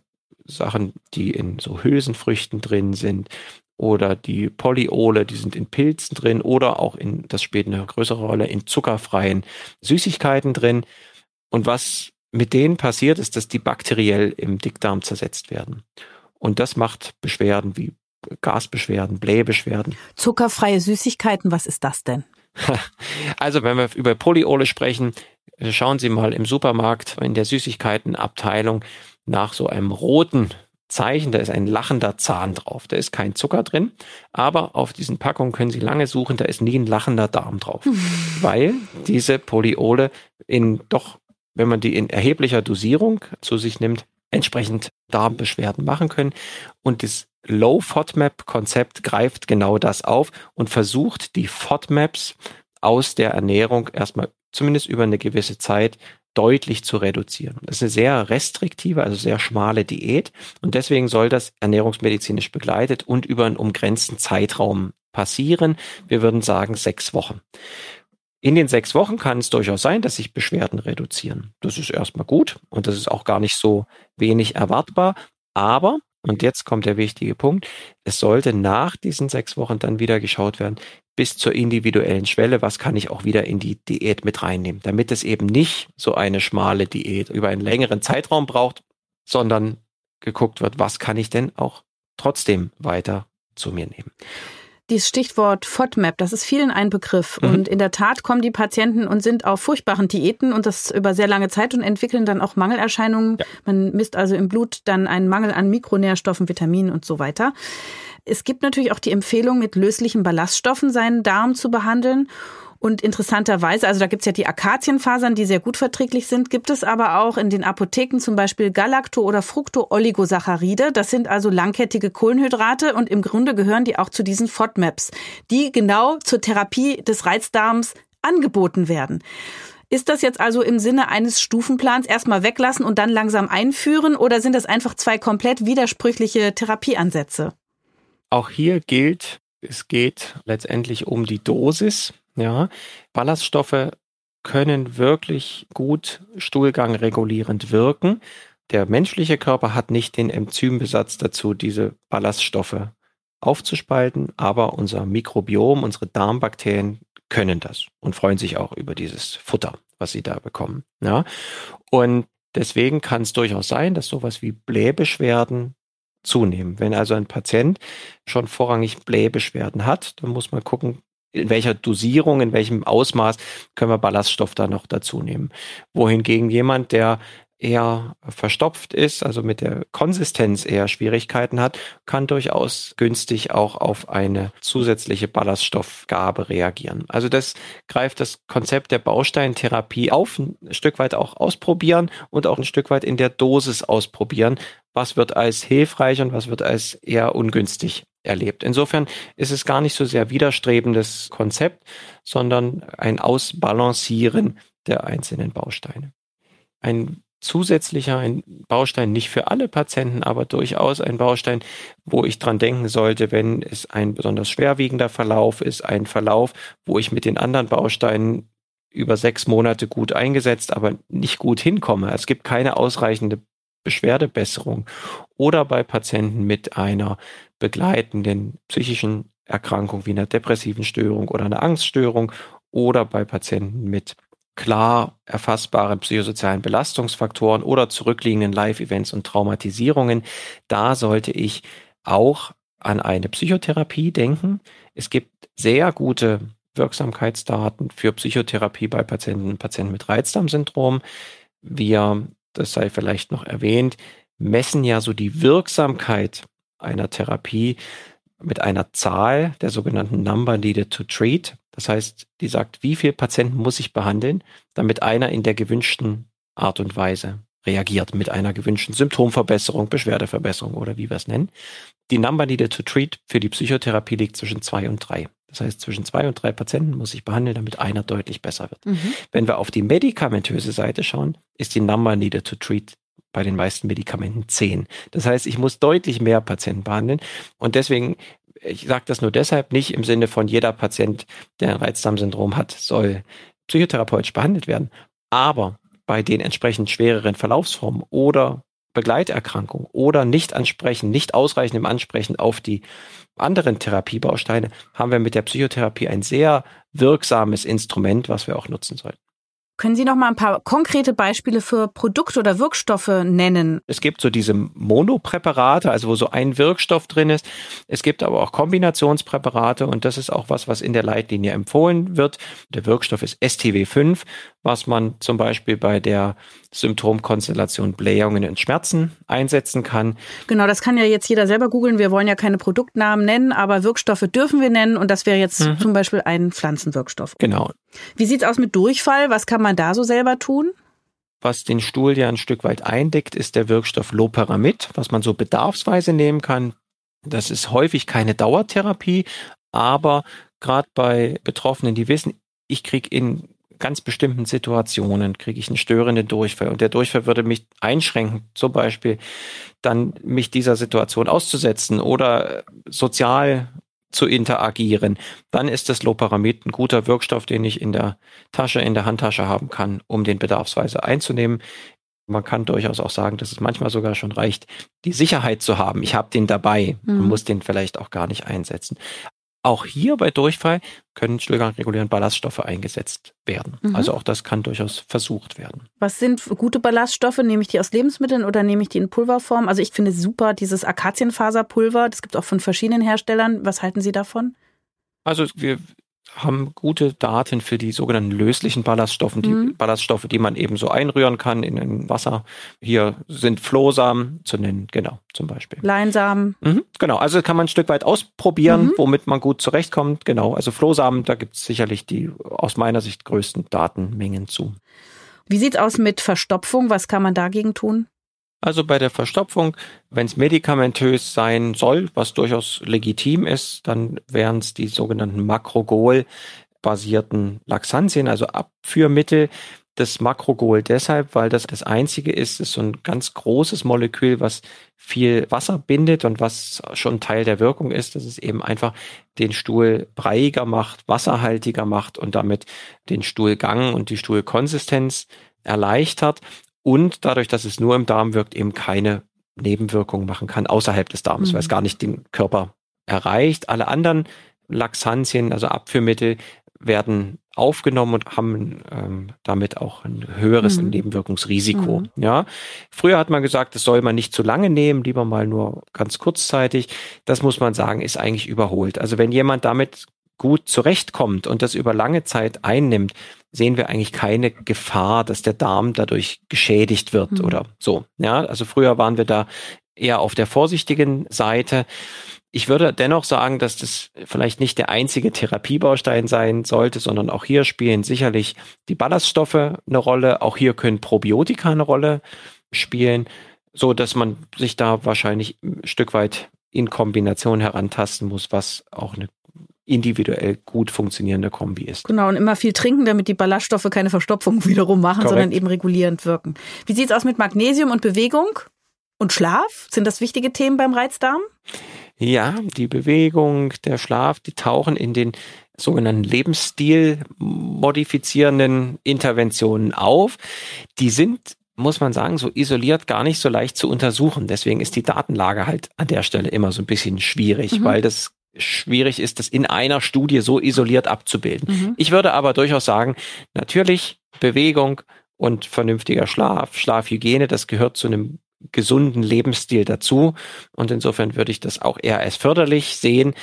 Sachen, die in so Hülsenfrüchten drin sind oder die Polyole, die sind in Pilzen drin oder auch in, das spielt eine größere Rolle, in zuckerfreien Süßigkeiten drin. Und was mit denen passiert, ist, dass die bakteriell im Dickdarm zersetzt werden. Und das macht Beschwerden wie Gasbeschwerden, Blähbeschwerden. Zuckerfreie Süßigkeiten, was ist das denn? Also, wenn wir über Polyole sprechen, schauen Sie mal im Supermarkt in der Süßigkeitenabteilung nach so einem roten Zeichen, da ist ein lachender Zahn drauf. Da ist kein Zucker drin, aber auf diesen Packungen können Sie lange suchen, da ist nie ein lachender Darm drauf. weil diese Polyole in doch, wenn man die in erheblicher Dosierung zu sich nimmt, entsprechend Darmbeschwerden machen können. Und das Low FODMAP Konzept greift genau das auf und versucht die FODMAPs aus der Ernährung erstmal zumindest über eine gewisse Zeit deutlich zu reduzieren. Das ist eine sehr restriktive, also sehr schmale Diät und deswegen soll das ernährungsmedizinisch begleitet und über einen umgrenzten Zeitraum passieren. Wir würden sagen sechs Wochen. In den sechs Wochen kann es durchaus sein, dass sich Beschwerden reduzieren. Das ist erstmal gut und das ist auch gar nicht so wenig erwartbar. Aber, und jetzt kommt der wichtige Punkt, es sollte nach diesen sechs Wochen dann wieder geschaut werden, bis zur individuellen Schwelle, was kann ich auch wieder in die Diät mit reinnehmen, damit es eben nicht so eine schmale Diät über einen längeren Zeitraum braucht, sondern geguckt wird, was kann ich denn auch trotzdem weiter zu mir nehmen. Dieses Stichwort FODMAP, das ist vielen ein Begriff. Mhm. Und in der Tat kommen die Patienten und sind auf furchtbaren Diäten und das über sehr lange Zeit und entwickeln dann auch Mangelerscheinungen. Ja. Man misst also im Blut dann einen Mangel an Mikronährstoffen, Vitaminen und so weiter. Es gibt natürlich auch die Empfehlung, mit löslichen Ballaststoffen seinen Darm zu behandeln. Und interessanterweise, also da gibt's ja die Akazienfasern, die sehr gut verträglich sind, gibt es aber auch in den Apotheken zum Beispiel Galacto- oder Fructo-Oligosaccharide. Das sind also langkettige Kohlenhydrate und im Grunde gehören die auch zu diesen FODMAPs, die genau zur Therapie des Reizdarms angeboten werden. Ist das jetzt also im Sinne eines Stufenplans erstmal weglassen und dann langsam einführen oder sind das einfach zwei komplett widersprüchliche Therapieansätze? Auch hier gilt, es geht letztendlich um die Dosis. Ja, Ballaststoffe können wirklich gut Stuhlgang regulierend wirken. Der menschliche Körper hat nicht den Enzymbesatz dazu, diese Ballaststoffe aufzuspalten, aber unser Mikrobiom, unsere Darmbakterien können das und freuen sich auch über dieses Futter, was sie da bekommen. Ja, und deswegen kann es durchaus sein, dass sowas wie Blähbeschwerden zunehmen. Wenn also ein Patient schon vorrangig Blähbeschwerden hat, dann muss man gucken, in welcher Dosierung, in welchem Ausmaß können wir Ballaststoff da noch dazu nehmen. Wohingegen jemand, der eher verstopft ist, also mit der Konsistenz eher Schwierigkeiten hat, kann durchaus günstig auch auf eine zusätzliche Ballaststoffgabe reagieren. Also das greift das Konzept der Bausteintherapie auf, ein Stück weit auch ausprobieren und auch ein Stück weit in der Dosis ausprobieren. Was wird als hilfreich und was wird als eher ungünstig erlebt. Insofern ist es gar nicht so sehr widerstrebendes Konzept, sondern ein Ausbalancieren der einzelnen Bausteine. Ein zusätzlicher ein Baustein, nicht für alle Patienten, aber durchaus ein Baustein, wo ich dran denken sollte, wenn es ein besonders schwerwiegender Verlauf ist, ein Verlauf, wo ich mit den anderen Bausteinen über sechs Monate gut eingesetzt, aber nicht gut hinkomme. Es gibt keine ausreichende Beschwerdebesserung oder bei Patienten mit einer begleitenden psychischen Erkrankung wie einer depressiven Störung oder einer Angststörung oder bei Patienten mit klar erfassbaren psychosozialen Belastungsfaktoren oder zurückliegenden Live-Events und Traumatisierungen. Da sollte ich auch an eine Psychotherapie denken. Es gibt sehr gute Wirksamkeitsdaten für Psychotherapie bei Patienten und Patienten mit Reizdarmsyndrom. Wir, das sei vielleicht noch erwähnt, messen ja so die Wirksamkeit einer Therapie mit einer Zahl, der sogenannten Number needed to treat. Das heißt, die sagt, wie viele Patienten muss ich behandeln, damit einer in der gewünschten Art und Weise reagiert, mit einer gewünschten Symptomverbesserung, Beschwerdeverbesserung oder wie wir es nennen. Die Number needed to treat für die Psychotherapie liegt zwischen zwei und drei. Das heißt, zwischen zwei und drei Patienten muss ich behandeln, damit einer deutlich besser wird. Mhm. Wenn wir auf die medikamentöse Seite schauen, ist die Number needed to treat bei den meisten Medikamenten 10. Das heißt, ich muss deutlich mehr Patienten behandeln. Und deswegen, ich sage das nur deshalb nicht im Sinne von jeder Patient, der ein Reizdarmsyndrom hat, soll psychotherapeutisch behandelt werden. Aber bei den entsprechend schwereren Verlaufsformen oder Begleiterkrankungen oder nicht ansprechen, nicht ausreichend im Ansprechen auf die anderen Therapiebausteine, haben wir mit der Psychotherapie ein sehr wirksames Instrument, was wir auch nutzen sollten. Können Sie noch mal ein paar konkrete Beispiele für Produkte oder Wirkstoffe nennen? Es gibt so diese Monopräparate, also wo so ein Wirkstoff drin ist. Es gibt aber auch Kombinationspräparate und das ist auch was, was in der Leitlinie empfohlen wird. Der Wirkstoff ist STW5, was man zum Beispiel bei der Symptomkonstellation Blähungen und Schmerzen einsetzen kann. Genau, das kann ja jetzt jeder selber googeln. Wir wollen ja keine Produktnamen nennen, aber Wirkstoffe dürfen wir nennen und das wäre jetzt mhm. zum Beispiel ein Pflanzenwirkstoff. Genau. Wie sieht's aus mit Durchfall? Was kann man da so selber tun? Was den Stuhl ja ein Stück weit eindeckt, ist der Wirkstoff Loperamid, was man so bedarfsweise nehmen kann. Das ist häufig keine Dauertherapie, aber gerade bei Betroffenen, die wissen, ich kriege in ganz bestimmten Situationen kriege ich einen störenden Durchfall und der Durchfall würde mich einschränken, zum Beispiel dann mich dieser Situation auszusetzen oder sozial zu interagieren, dann ist das Loperamid ein guter Wirkstoff, den ich in der Tasche, in der Handtasche haben kann, um den bedarfsweise einzunehmen. Man kann durchaus auch sagen, dass es manchmal sogar schon reicht, die Sicherheit zu haben. Ich habe den dabei und mhm. muss den vielleicht auch gar nicht einsetzen. Auch hier bei Durchfall können schluckangregulierende Ballaststoffe eingesetzt werden. Mhm. Also auch das kann durchaus versucht werden. Was sind gute Ballaststoffe? Nehme ich die aus Lebensmitteln oder nehme ich die in Pulverform? Also ich finde super dieses Akazienfaserpulver. Das gibt es auch von verschiedenen Herstellern. Was halten Sie davon? Also wir haben gute Daten für die sogenannten löslichen Ballaststoffe, die mhm. Ballaststoffe, die man eben so einrühren kann in ein Wasser. Hier sind Flohsamen zu nennen, genau, zum Beispiel. Leinsamen. Mhm, genau, also kann man ein Stück weit ausprobieren, mhm. womit man gut zurechtkommt. Genau, also Flohsamen, da gibt es sicherlich die aus meiner Sicht größten Datenmengen zu. Wie sieht's aus mit Verstopfung? Was kann man dagegen tun? Also bei der Verstopfung, wenn es medikamentös sein soll, was durchaus legitim ist, dann wären es die sogenannten Makrogol-basierten Laxantien, also Abführmittel. Das Makrogol deshalb, weil das das einzige ist, ist so ein ganz großes Molekül, was viel Wasser bindet und was schon Teil der Wirkung ist, dass es eben einfach den Stuhl breiiger macht, wasserhaltiger macht und damit den Stuhlgang und die Stuhlkonsistenz erleichtert und dadurch, dass es nur im Darm wirkt, eben keine Nebenwirkungen machen kann außerhalb des Darms, mhm. weil es mhm. gar nicht den Körper erreicht. Alle anderen Laxantien, also Abführmittel, werden aufgenommen und haben ähm, damit auch ein höheres mhm. Nebenwirkungsrisiko. Mhm. Ja, früher hat man gesagt, das soll man nicht zu lange nehmen, lieber mal nur ganz kurzzeitig. Das muss man sagen, ist eigentlich überholt. Also wenn jemand damit gut zurechtkommt und das über lange Zeit einnimmt, sehen wir eigentlich keine Gefahr, dass der Darm dadurch geschädigt wird mhm. oder so. Ja, also früher waren wir da eher auf der vorsichtigen Seite. Ich würde dennoch sagen, dass das vielleicht nicht der einzige Therapiebaustein sein sollte, sondern auch hier spielen sicherlich die Ballaststoffe eine Rolle. Auch hier können Probiotika eine Rolle spielen, so dass man sich da wahrscheinlich ein Stück weit in Kombination herantasten muss, was auch eine individuell gut funktionierende Kombi ist. Genau, und immer viel trinken, damit die Ballaststoffe keine Verstopfung wiederum machen, Korrekt. sondern eben regulierend wirken. Wie sieht's aus mit Magnesium und Bewegung und Schlaf? Sind das wichtige Themen beim Reizdarm? Ja, die Bewegung, der Schlaf, die tauchen in den sogenannten Lebensstil modifizierenden Interventionen auf. Die sind muss man sagen, so isoliert gar nicht so leicht zu untersuchen. Deswegen ist die Datenlage halt an der Stelle immer so ein bisschen schwierig, mhm. weil das schwierig ist, das in einer Studie so isoliert abzubilden. Mhm. Ich würde aber durchaus sagen, natürlich Bewegung und vernünftiger Schlaf, Schlafhygiene, das gehört zu einem gesunden Lebensstil dazu. Und insofern würde ich das auch eher als förderlich sehen,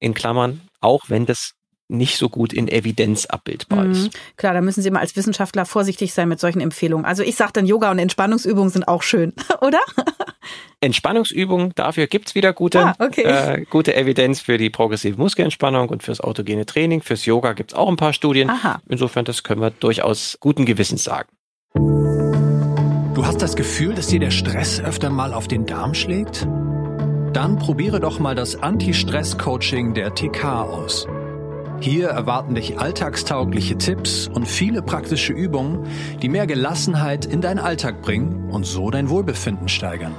in Klammern, auch wenn das nicht so gut in Evidenz abbildbar mhm. ist. Klar, da müssen Sie immer als Wissenschaftler vorsichtig sein mit solchen Empfehlungen. Also ich sage dann, Yoga und Entspannungsübungen sind auch schön, oder? Entspannungsübungen, dafür gibt's wieder gute, ah, okay. äh, gute Evidenz für die progressive Muskelentspannung und fürs autogene Training. Fürs Yoga gibt's auch ein paar Studien. Aha. Insofern, das können wir durchaus guten Gewissens sagen. Du hast das Gefühl, dass dir der Stress öfter mal auf den Darm schlägt? Dann probiere doch mal das Anti-Stress-Coaching der TK aus. Hier erwarten dich alltagstaugliche Tipps und viele praktische Übungen, die mehr Gelassenheit in deinen Alltag bringen und so dein Wohlbefinden steigern.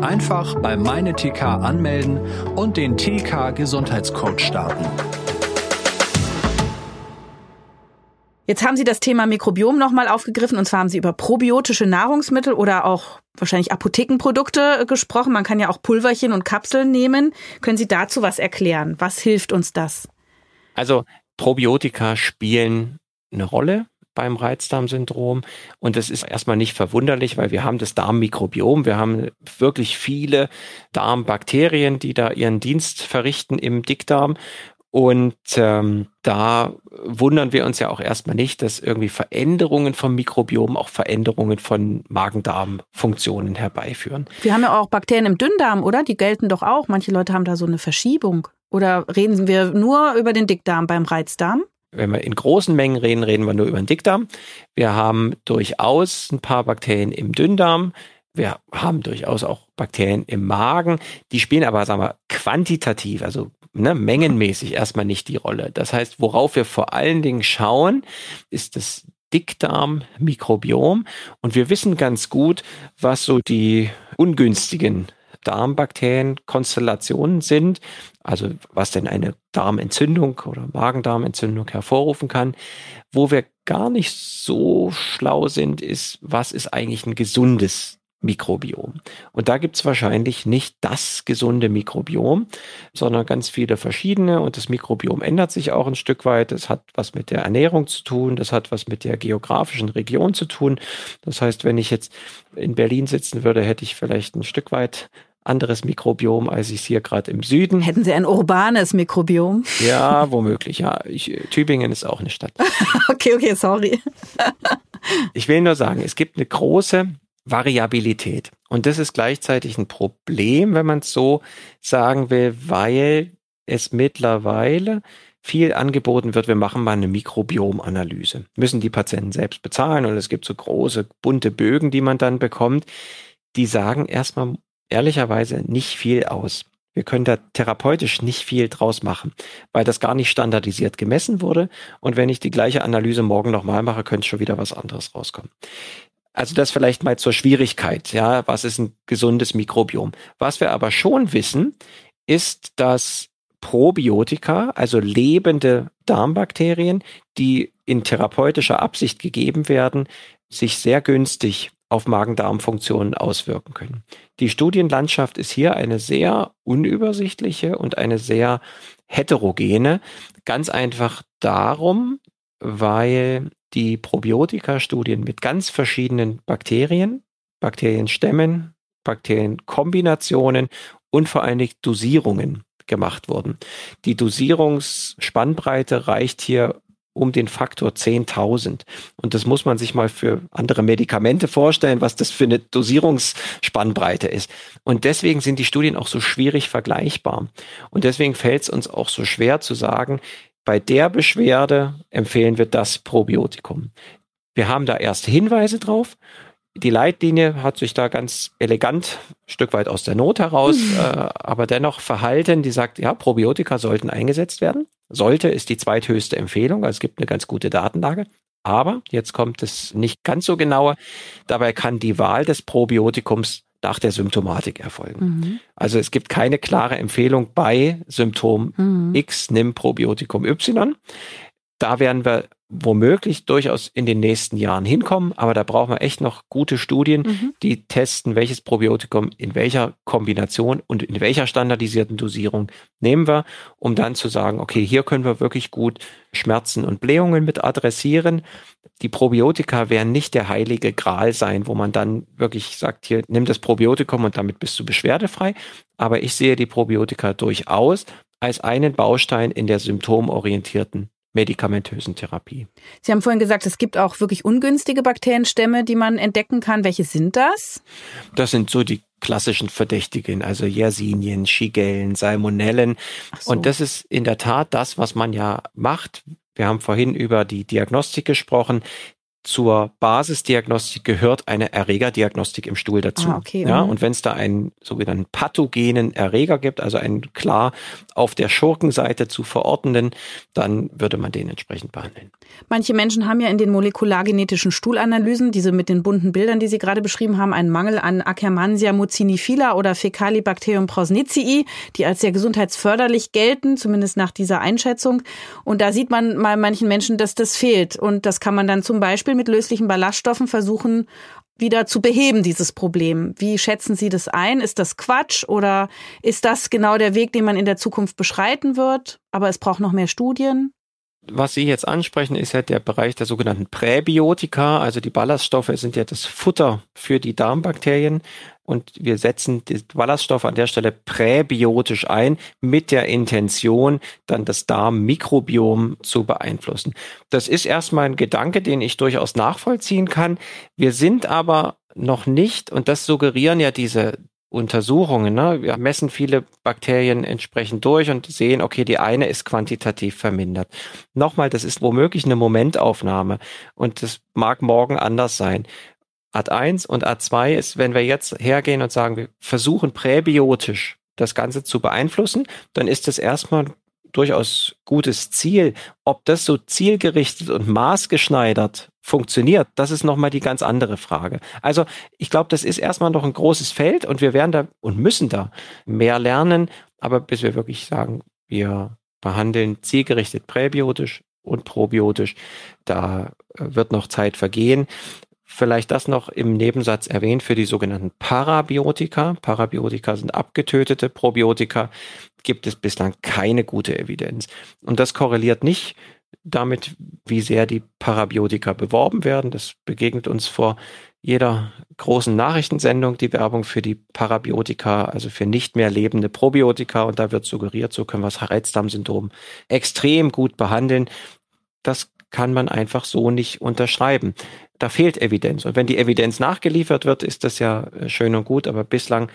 Einfach bei meine TK anmelden und den TK Gesundheitscoach starten. Jetzt haben Sie das Thema Mikrobiom nochmal aufgegriffen und zwar haben Sie über probiotische Nahrungsmittel oder auch wahrscheinlich Apothekenprodukte äh, gesprochen. Man kann ja auch Pulverchen und Kapseln nehmen. Können Sie dazu was erklären? Was hilft uns das? Also Probiotika spielen eine Rolle beim Reizdarmsyndrom. Und das ist erstmal nicht verwunderlich, weil wir haben das Darmmikrobiom. Wir haben wirklich viele Darmbakterien, die da ihren Dienst verrichten im Dickdarm. Und ähm, da wundern wir uns ja auch erstmal nicht, dass irgendwie Veränderungen vom Mikrobiom auch Veränderungen von Magen-Darm-Funktionen herbeiführen. Wir haben ja auch Bakterien im Dünndarm, oder? Die gelten doch auch. Manche Leute haben da so eine Verschiebung. Oder reden wir nur über den Dickdarm beim Reizdarm? Wenn wir in großen Mengen reden, reden wir nur über den Dickdarm. Wir haben durchaus ein paar Bakterien im Dünndarm. Wir haben durchaus auch Bakterien im Magen. Die spielen aber, sagen wir, quantitativ, also ne, mengenmäßig erstmal nicht die Rolle. Das heißt, worauf wir vor allen Dingen schauen, ist das Dickdarm-Mikrobiom. Und wir wissen ganz gut, was so die ungünstigen Darmbakterienkonstellationen sind, also was denn eine Darmentzündung oder Magendarmentzündung hervorrufen kann. Wo wir gar nicht so schlau sind, ist, was ist eigentlich ein gesundes Mikrobiom. Und da gibt's wahrscheinlich nicht das gesunde Mikrobiom, sondern ganz viele verschiedene. Und das Mikrobiom ändert sich auch ein Stück weit. Das hat was mit der Ernährung zu tun, das hat was mit der geografischen Region zu tun. Das heißt, wenn ich jetzt in Berlin sitzen würde, hätte ich vielleicht ein Stück weit anderes Mikrobiom, als ich es hier gerade im Süden. Hätten Sie ein urbanes Mikrobiom? Ja, womöglich. Ja, ich, Tübingen ist auch eine Stadt. okay, okay, sorry. ich will nur sagen, es gibt eine große Variabilität. Und das ist gleichzeitig ein Problem, wenn man es so sagen will, weil es mittlerweile viel angeboten wird, wir machen mal eine Mikrobiomanalyse. Müssen die Patienten selbst bezahlen und es gibt so große bunte Bögen, die man dann bekommt. Die sagen erstmal ehrlicherweise nicht viel aus. Wir können da therapeutisch nicht viel draus machen, weil das gar nicht standardisiert gemessen wurde. Und wenn ich die gleiche Analyse morgen nochmal mache, könnte schon wieder was anderes rauskommen. Also das vielleicht mal zur Schwierigkeit. Ja, was ist ein gesundes Mikrobiom? Was wir aber schon wissen, ist, dass Probiotika, also lebende Darmbakterien, die in therapeutischer Absicht gegeben werden, sich sehr günstig auf Magen-Darm-Funktionen auswirken können. Die Studienlandschaft ist hier eine sehr unübersichtliche und eine sehr heterogene. Ganz einfach darum, weil die Probiotika-Studien mit ganz verschiedenen Bakterien, Bakterienstämmen, Bakterienkombinationen und vor allen Dingen Dosierungen gemacht wurden. Die Dosierungsspannbreite reicht hier um den Faktor 10.000. Und das muss man sich mal für andere Medikamente vorstellen, was das für eine Dosierungsspannbreite ist. Und deswegen sind die Studien auch so schwierig vergleichbar. Und deswegen fällt es uns auch so schwer zu sagen, bei der Beschwerde empfehlen wir das Probiotikum. Wir haben da erste Hinweise drauf. Die Leitlinie hat sich da ganz elegant, Stück weit aus der Not heraus, äh, aber dennoch verhalten, die sagt, ja, Probiotika sollten eingesetzt werden. Sollte ist die zweithöchste Empfehlung, also es gibt eine ganz gute Datenlage. Aber jetzt kommt es nicht ganz so genauer. Dabei kann die Wahl des Probiotikums nach der Symptomatik erfolgen. Mhm. Also es gibt keine klare Empfehlung bei Symptom mhm. X, nimm Probiotikum Y. Da werden wir womöglich durchaus in den nächsten Jahren hinkommen, aber da brauchen wir echt noch gute Studien, mhm. die testen, welches Probiotikum in welcher Kombination und in welcher standardisierten Dosierung nehmen wir, um dann zu sagen, okay, hier können wir wirklich gut Schmerzen und Blähungen mit adressieren. Die Probiotika werden nicht der heilige Gral sein, wo man dann wirklich sagt, hier nimm das Probiotikum und damit bist du beschwerdefrei, aber ich sehe die Probiotika durchaus als einen Baustein in der symptomorientierten medikamentösen Therapie. Sie haben vorhin gesagt, es gibt auch wirklich ungünstige Bakterienstämme, die man entdecken kann. Welche sind das? Das sind so die klassischen Verdächtigen, also Yersinien, Shigellen, Salmonellen. So. Und das ist in der Tat das, was man ja macht. Wir haben vorhin über die Diagnostik gesprochen zur Basisdiagnostik gehört eine Erregerdiagnostik im Stuhl dazu. Ah, okay. Ja, mhm. und wenn es da einen sogenannten pathogenen Erreger gibt, also einen klar auf der Schurkenseite zu verortenden, dann würde man den entsprechend behandeln. Manche Menschen haben ja in den molekulargenetischen Stuhlanalysen, diese mit den bunten Bildern, die Sie gerade beschrieben haben, einen Mangel an Akkermansia mucinifila oder Fecalibacterium prausnitzii, die als sehr gesundheitsförderlich gelten, zumindest nach dieser Einschätzung. Und da sieht man mal manchen Menschen, dass das fehlt. Und das kann man dann zum Beispiel Beispiel mit löslichen Ballaststoffen versuchen, wieder zu beheben, dieses Problem. Wie schätzen Sie das ein? Ist das Quatsch oder ist das genau der Weg, den man in der Zukunft beschreiten wird? Aber es braucht noch mehr Studien was Sie jetzt ansprechen, ist ja der Bereich der sogenannten Präbiotika. Also die Ballaststoffe sind ja das Futter für die Darmbakterien. Und wir setzen die Ballaststoffe an der Stelle präbiotisch ein, mit der Intention, dann das Darmmikrobiom zu beeinflussen. Das ist erstmal ein Gedanke, den ich durchaus nachvollziehen kann. Wir sind aber noch nicht, und das suggerieren ja diese Untersuchungen. Ne? Wir messen viele Bakterien entsprechend durch und sehen, okay, die eine ist quantitativ vermindert. Nochmal, das ist womöglich eine Momentaufnahme und das mag morgen anders sein. Ad 1 und Ad 2 ist, wenn wir jetzt hergehen und sagen, wir versuchen präbiotisch das Ganze zu beeinflussen, dann ist das erstmal durchaus gutes Ziel. Ob das so zielgerichtet und maßgeschneidert funktioniert, das ist nochmal die ganz andere Frage. Also ich glaube, das ist erstmal noch ein großes Feld und wir werden da und müssen da mehr lernen, aber bis wir wirklich sagen, wir behandeln zielgerichtet präbiotisch und probiotisch, da äh, wird noch Zeit vergehen. Vielleicht das noch im Nebensatz erwähnt für die sogenannten Parabiotika. Parabiotika sind abgetötete Probiotika. Gibt es bislang keine gute Evidenz. Und das korreliert nicht damit, wie sehr die Parabiotika beworben werden. Das begegnet uns vor jeder großen Nachrichtensendung die Werbung für die Parabiotika, also für nicht mehr lebende Probiotika. Und da wird suggeriert, so können wir das Reizdarmsyndrom extrem gut behandeln. Das kann man einfach so nicht unterschreiben. Da fehlt Evidenz. Und wenn die Evidenz nachgeliefert wird, ist das ja äh, schön und gut, aber bislang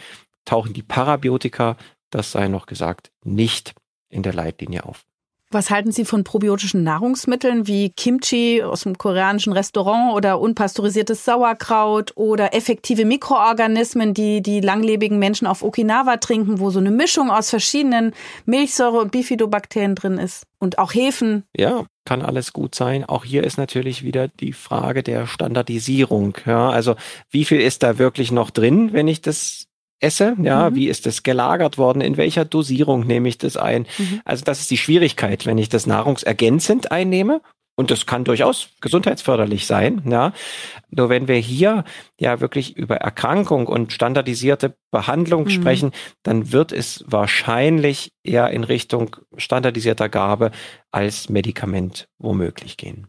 tauchen die Parabiotika, das sei noch gesagt, nicht in der Leitlinie auf. Was halten Sie von probiotischen Nahrungsmitteln wie Kimchi aus dem koreanischen Restaurant oder unpasteurisiertes Sauerkraut oder effektive Mikroorganismen, die die langlebigen Menschen auf Okinawa trinken, wo so eine Mischung aus verschiedenen Milchsäure- und Bifidobakterien drin ist? Und auch Hefen. Ja, kann alles gut sein. Auch hier ist natürlich wieder die Frage der Standardisierung. Ja, also wie viel ist da wirklich noch drin, wenn ich das esse, ja, mhm. wie ist das gelagert worden, in welcher Dosierung nehme ich das ein. Mhm. Also das ist die Schwierigkeit, wenn ich das nahrungsergänzend einnehme. Und das kann durchaus gesundheitsförderlich sein, ja. Nur wenn wir hier ja wirklich über Erkrankung und standardisierte Behandlung mhm. sprechen, dann wird es wahrscheinlich eher in Richtung standardisierter Gabe als Medikament womöglich gehen.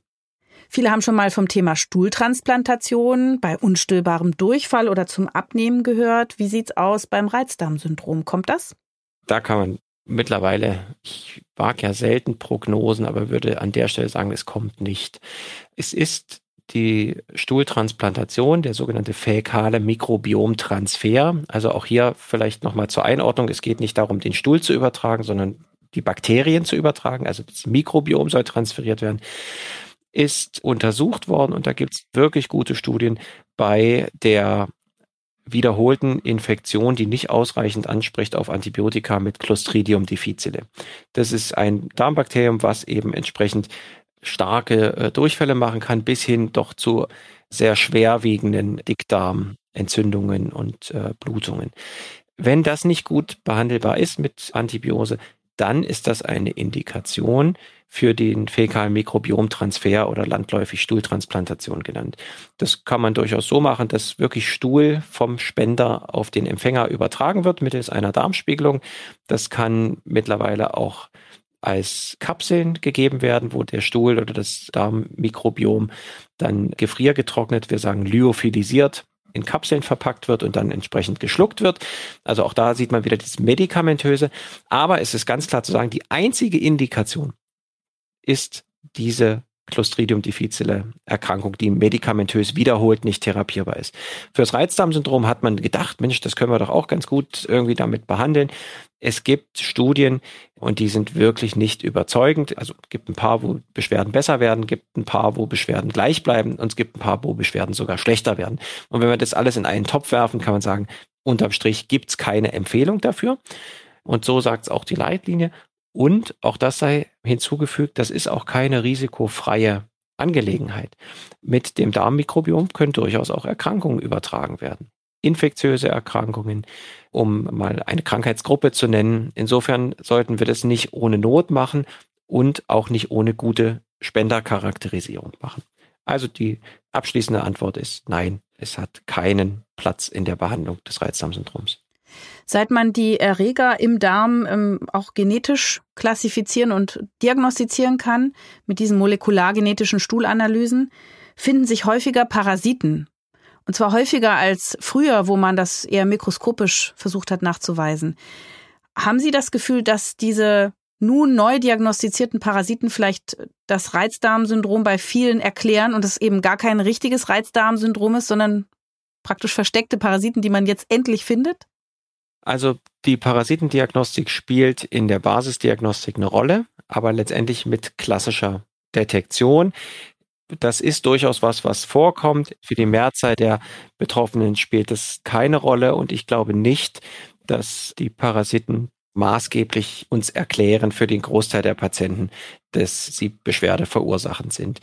Viele haben schon mal vom Thema Stuhltransplantation bei unstillbarem Durchfall oder zum Abnehmen gehört. Wie sieht's aus beim Reizdarmsyndrom? Kommt das? Da kann man mittlerweile, ich wage ja selten Prognosen, aber würde an der Stelle sagen, es kommt nicht. Es ist die Stuhltransplantation, der sogenannte fäkale Mikrobiomtransfer. Also auch hier vielleicht nochmal zur Einordnung. Es geht nicht darum, den Stuhl zu übertragen, sondern die Bakterien zu übertragen. Also das Mikrobiom soll transferiert werden ist untersucht worden und da gibt es wirklich gute Studien, bei der wiederholten Infektion, die nicht ausreichend anspricht auf Antibiotika mit Clostridium difficile. Das ist ein Darmbakterium, was eben entsprechend starke äh, Durchfälle machen kann, bis hin doch zu sehr schwerwiegenden Dickdarmentzündungen und äh, Blutungen. Wenn das nicht gut behandelbar ist mit Antibiose, dann ist das eine Indikation für den fäkalen Mikrobiomtransfer oder landläufig Stuhltransplantation genannt. Das kann man durchaus so machen, dass wirklich Stuhl vom Spender auf den Empfänger übertragen wird mittels einer Darmspiegelung. Das kann mittlerweile auch als Kapseln gegeben werden, wo der Stuhl oder das Darmmikrobiom dann gefriergetrocknet, wir sagen lyophilisiert, in Kapseln verpackt wird und dann entsprechend geschluckt wird. Also auch da sieht man wieder das Medikamentöse. Aber es ist ganz klar zu sagen, die einzige Indikation ist diese Clostridium difficile Erkrankung, die medikamentös wiederholt nicht therapierbar ist. Fürs Reizdarmsyndrom hat man gedacht, Mensch, das können wir doch auch ganz gut irgendwie damit behandeln. Es gibt Studien und die sind wirklich nicht überzeugend. Also es gibt ein paar, wo Beschwerden besser werden, gibt ein paar, wo Beschwerden gleich bleiben und es gibt ein paar, wo Beschwerden sogar schlechter werden. Und wenn wir das alles in einen Topf werfen, kann man sagen, unterm Strich gibt es keine Empfehlung dafür. Und so sagt es auch die Leitlinie. Und auch das sei hinzugefügt, das ist auch keine risikofreie Angelegenheit. Mit dem Darmmikrobiom können durchaus auch Erkrankungen übertragen werden. Infektiöse Erkrankungen, um mal eine Krankheitsgruppe zu nennen. Insofern sollten wir das nicht ohne Not machen und auch nicht ohne gute Spendercharakterisierung machen. Also die abschließende Antwort ist nein, es hat keinen Platz in der Behandlung des Reizdarmsyndroms. Seit man die Erreger im Darm ähm, auch genetisch klassifizieren und diagnostizieren kann, mit diesen molekulargenetischen Stuhlanalysen, finden sich häufiger Parasiten. Und zwar häufiger als früher, wo man das eher mikroskopisch versucht hat nachzuweisen. Haben Sie das Gefühl, dass diese nun neu diagnostizierten Parasiten vielleicht das Reizdarmsyndrom bei vielen erklären und es eben gar kein richtiges Reizdarmsyndrom ist, sondern praktisch versteckte Parasiten, die man jetzt endlich findet? Also die Parasitendiagnostik spielt in der Basisdiagnostik eine Rolle, aber letztendlich mit klassischer Detektion. Das ist durchaus was, was vorkommt. Für die Mehrzahl der Betroffenen spielt es keine Rolle und ich glaube nicht, dass die Parasiten maßgeblich uns erklären für den Großteil der Patienten, dass sie Beschwerde verursachend sind.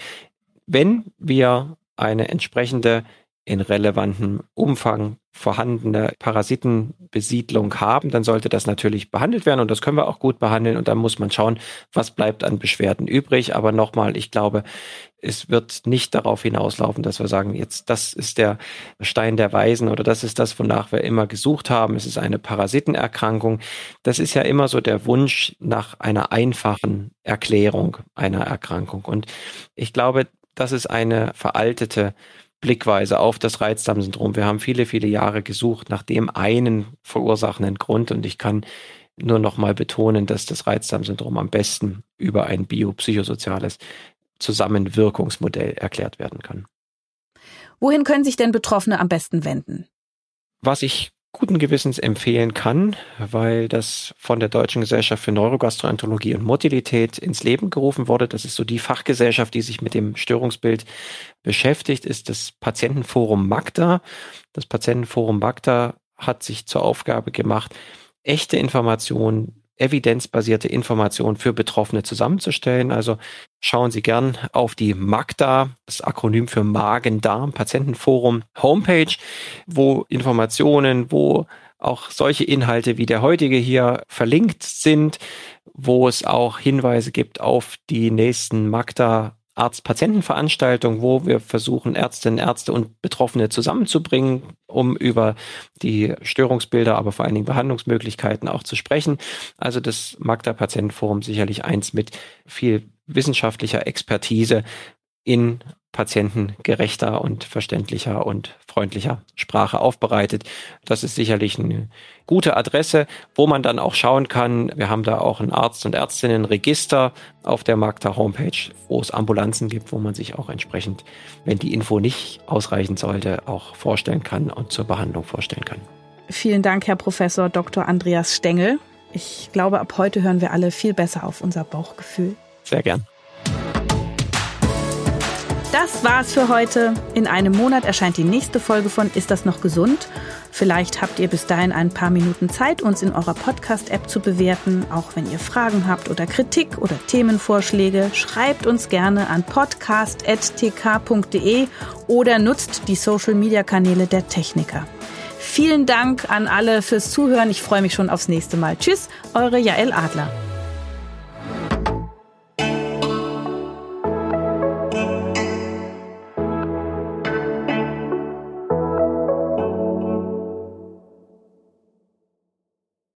Wenn wir eine entsprechende in relevantem Umfang vorhandene Parasitenbesiedlung haben, dann sollte das natürlich behandelt werden und das können wir auch gut behandeln und dann muss man schauen, was bleibt an Beschwerden übrig. Aber nochmal, ich glaube, es wird nicht darauf hinauslaufen, dass wir sagen, jetzt das ist der Stein der Weisen oder das ist das, wonach wir immer gesucht haben. Es ist eine Parasitenerkrankung. Das ist ja immer so der Wunsch nach einer einfachen Erklärung einer Erkrankung. Und ich glaube, das ist eine veraltete Blickweise auf das Reizdarmsyndrom. Wir haben viele, viele Jahre gesucht nach dem einen verursachenden Grund und ich kann nur noch mal betonen, dass das Reizdarmsyndrom am besten über ein biopsychosoziales Zusammenwirkungsmodell erklärt werden kann. Wohin können sich denn Betroffene am besten wenden? Was ich guten Gewissens empfehlen kann, weil das von der Deutschen Gesellschaft für Neurogastroenterologie und Motilität ins Leben gerufen wurde. Das ist so die Fachgesellschaft, die sich mit dem Störungsbild beschäftigt, ist das Patientenforum Magda. Das Patientenforum Magda hat sich zur Aufgabe gemacht, echte Informationen evidenzbasierte Informationen für Betroffene zusammenzustellen. Also schauen Sie gern auf die MAGDA, das Akronym für Magen-Darm, Patientenforum Homepage, wo Informationen, wo auch solche Inhalte wie der heutige hier verlinkt sind, wo es auch Hinweise gibt auf die nächsten Magda Arzt-Patienten-Veranstaltung, wo wir versuchen, Ärztinnen, Ärzte und Betroffene zusammenzubringen, um über die Störungsbilder, aber vor allen Dingen Behandlungsmöglichkeiten auch zu sprechen. Also das Magda Patientenforum sicherlich eins mit viel wissenschaftlicher Expertise in patientengerechter und verständlicher und freundlicher Sprache aufbereitet. Das ist sicherlich eine gute Adresse, wo man dann auch schauen kann. Wir haben da auch ein Arzt- und Ärztinnenregister auf der Magda Homepage, wo es Ambulanzen gibt, wo man sich auch entsprechend, wenn die Info nicht ausreichen sollte, auch vorstellen kann und zur Behandlung vorstellen kann. Vielen Dank, Herr Professor Dr. Andreas Stengel. Ich glaube, ab heute hören wir alle viel besser auf unser Bauchgefühl. Sehr gern. Das war's für heute. In einem Monat erscheint die nächste Folge von Ist das noch gesund? Vielleicht habt ihr bis dahin ein paar Minuten Zeit, uns in eurer Podcast-App zu bewerten. Auch wenn ihr Fragen habt oder Kritik oder Themenvorschläge, schreibt uns gerne an podcast.tk.de oder nutzt die Social-Media-Kanäle der Techniker. Vielen Dank an alle fürs Zuhören. Ich freue mich schon aufs nächste Mal. Tschüss, eure Jael Adler.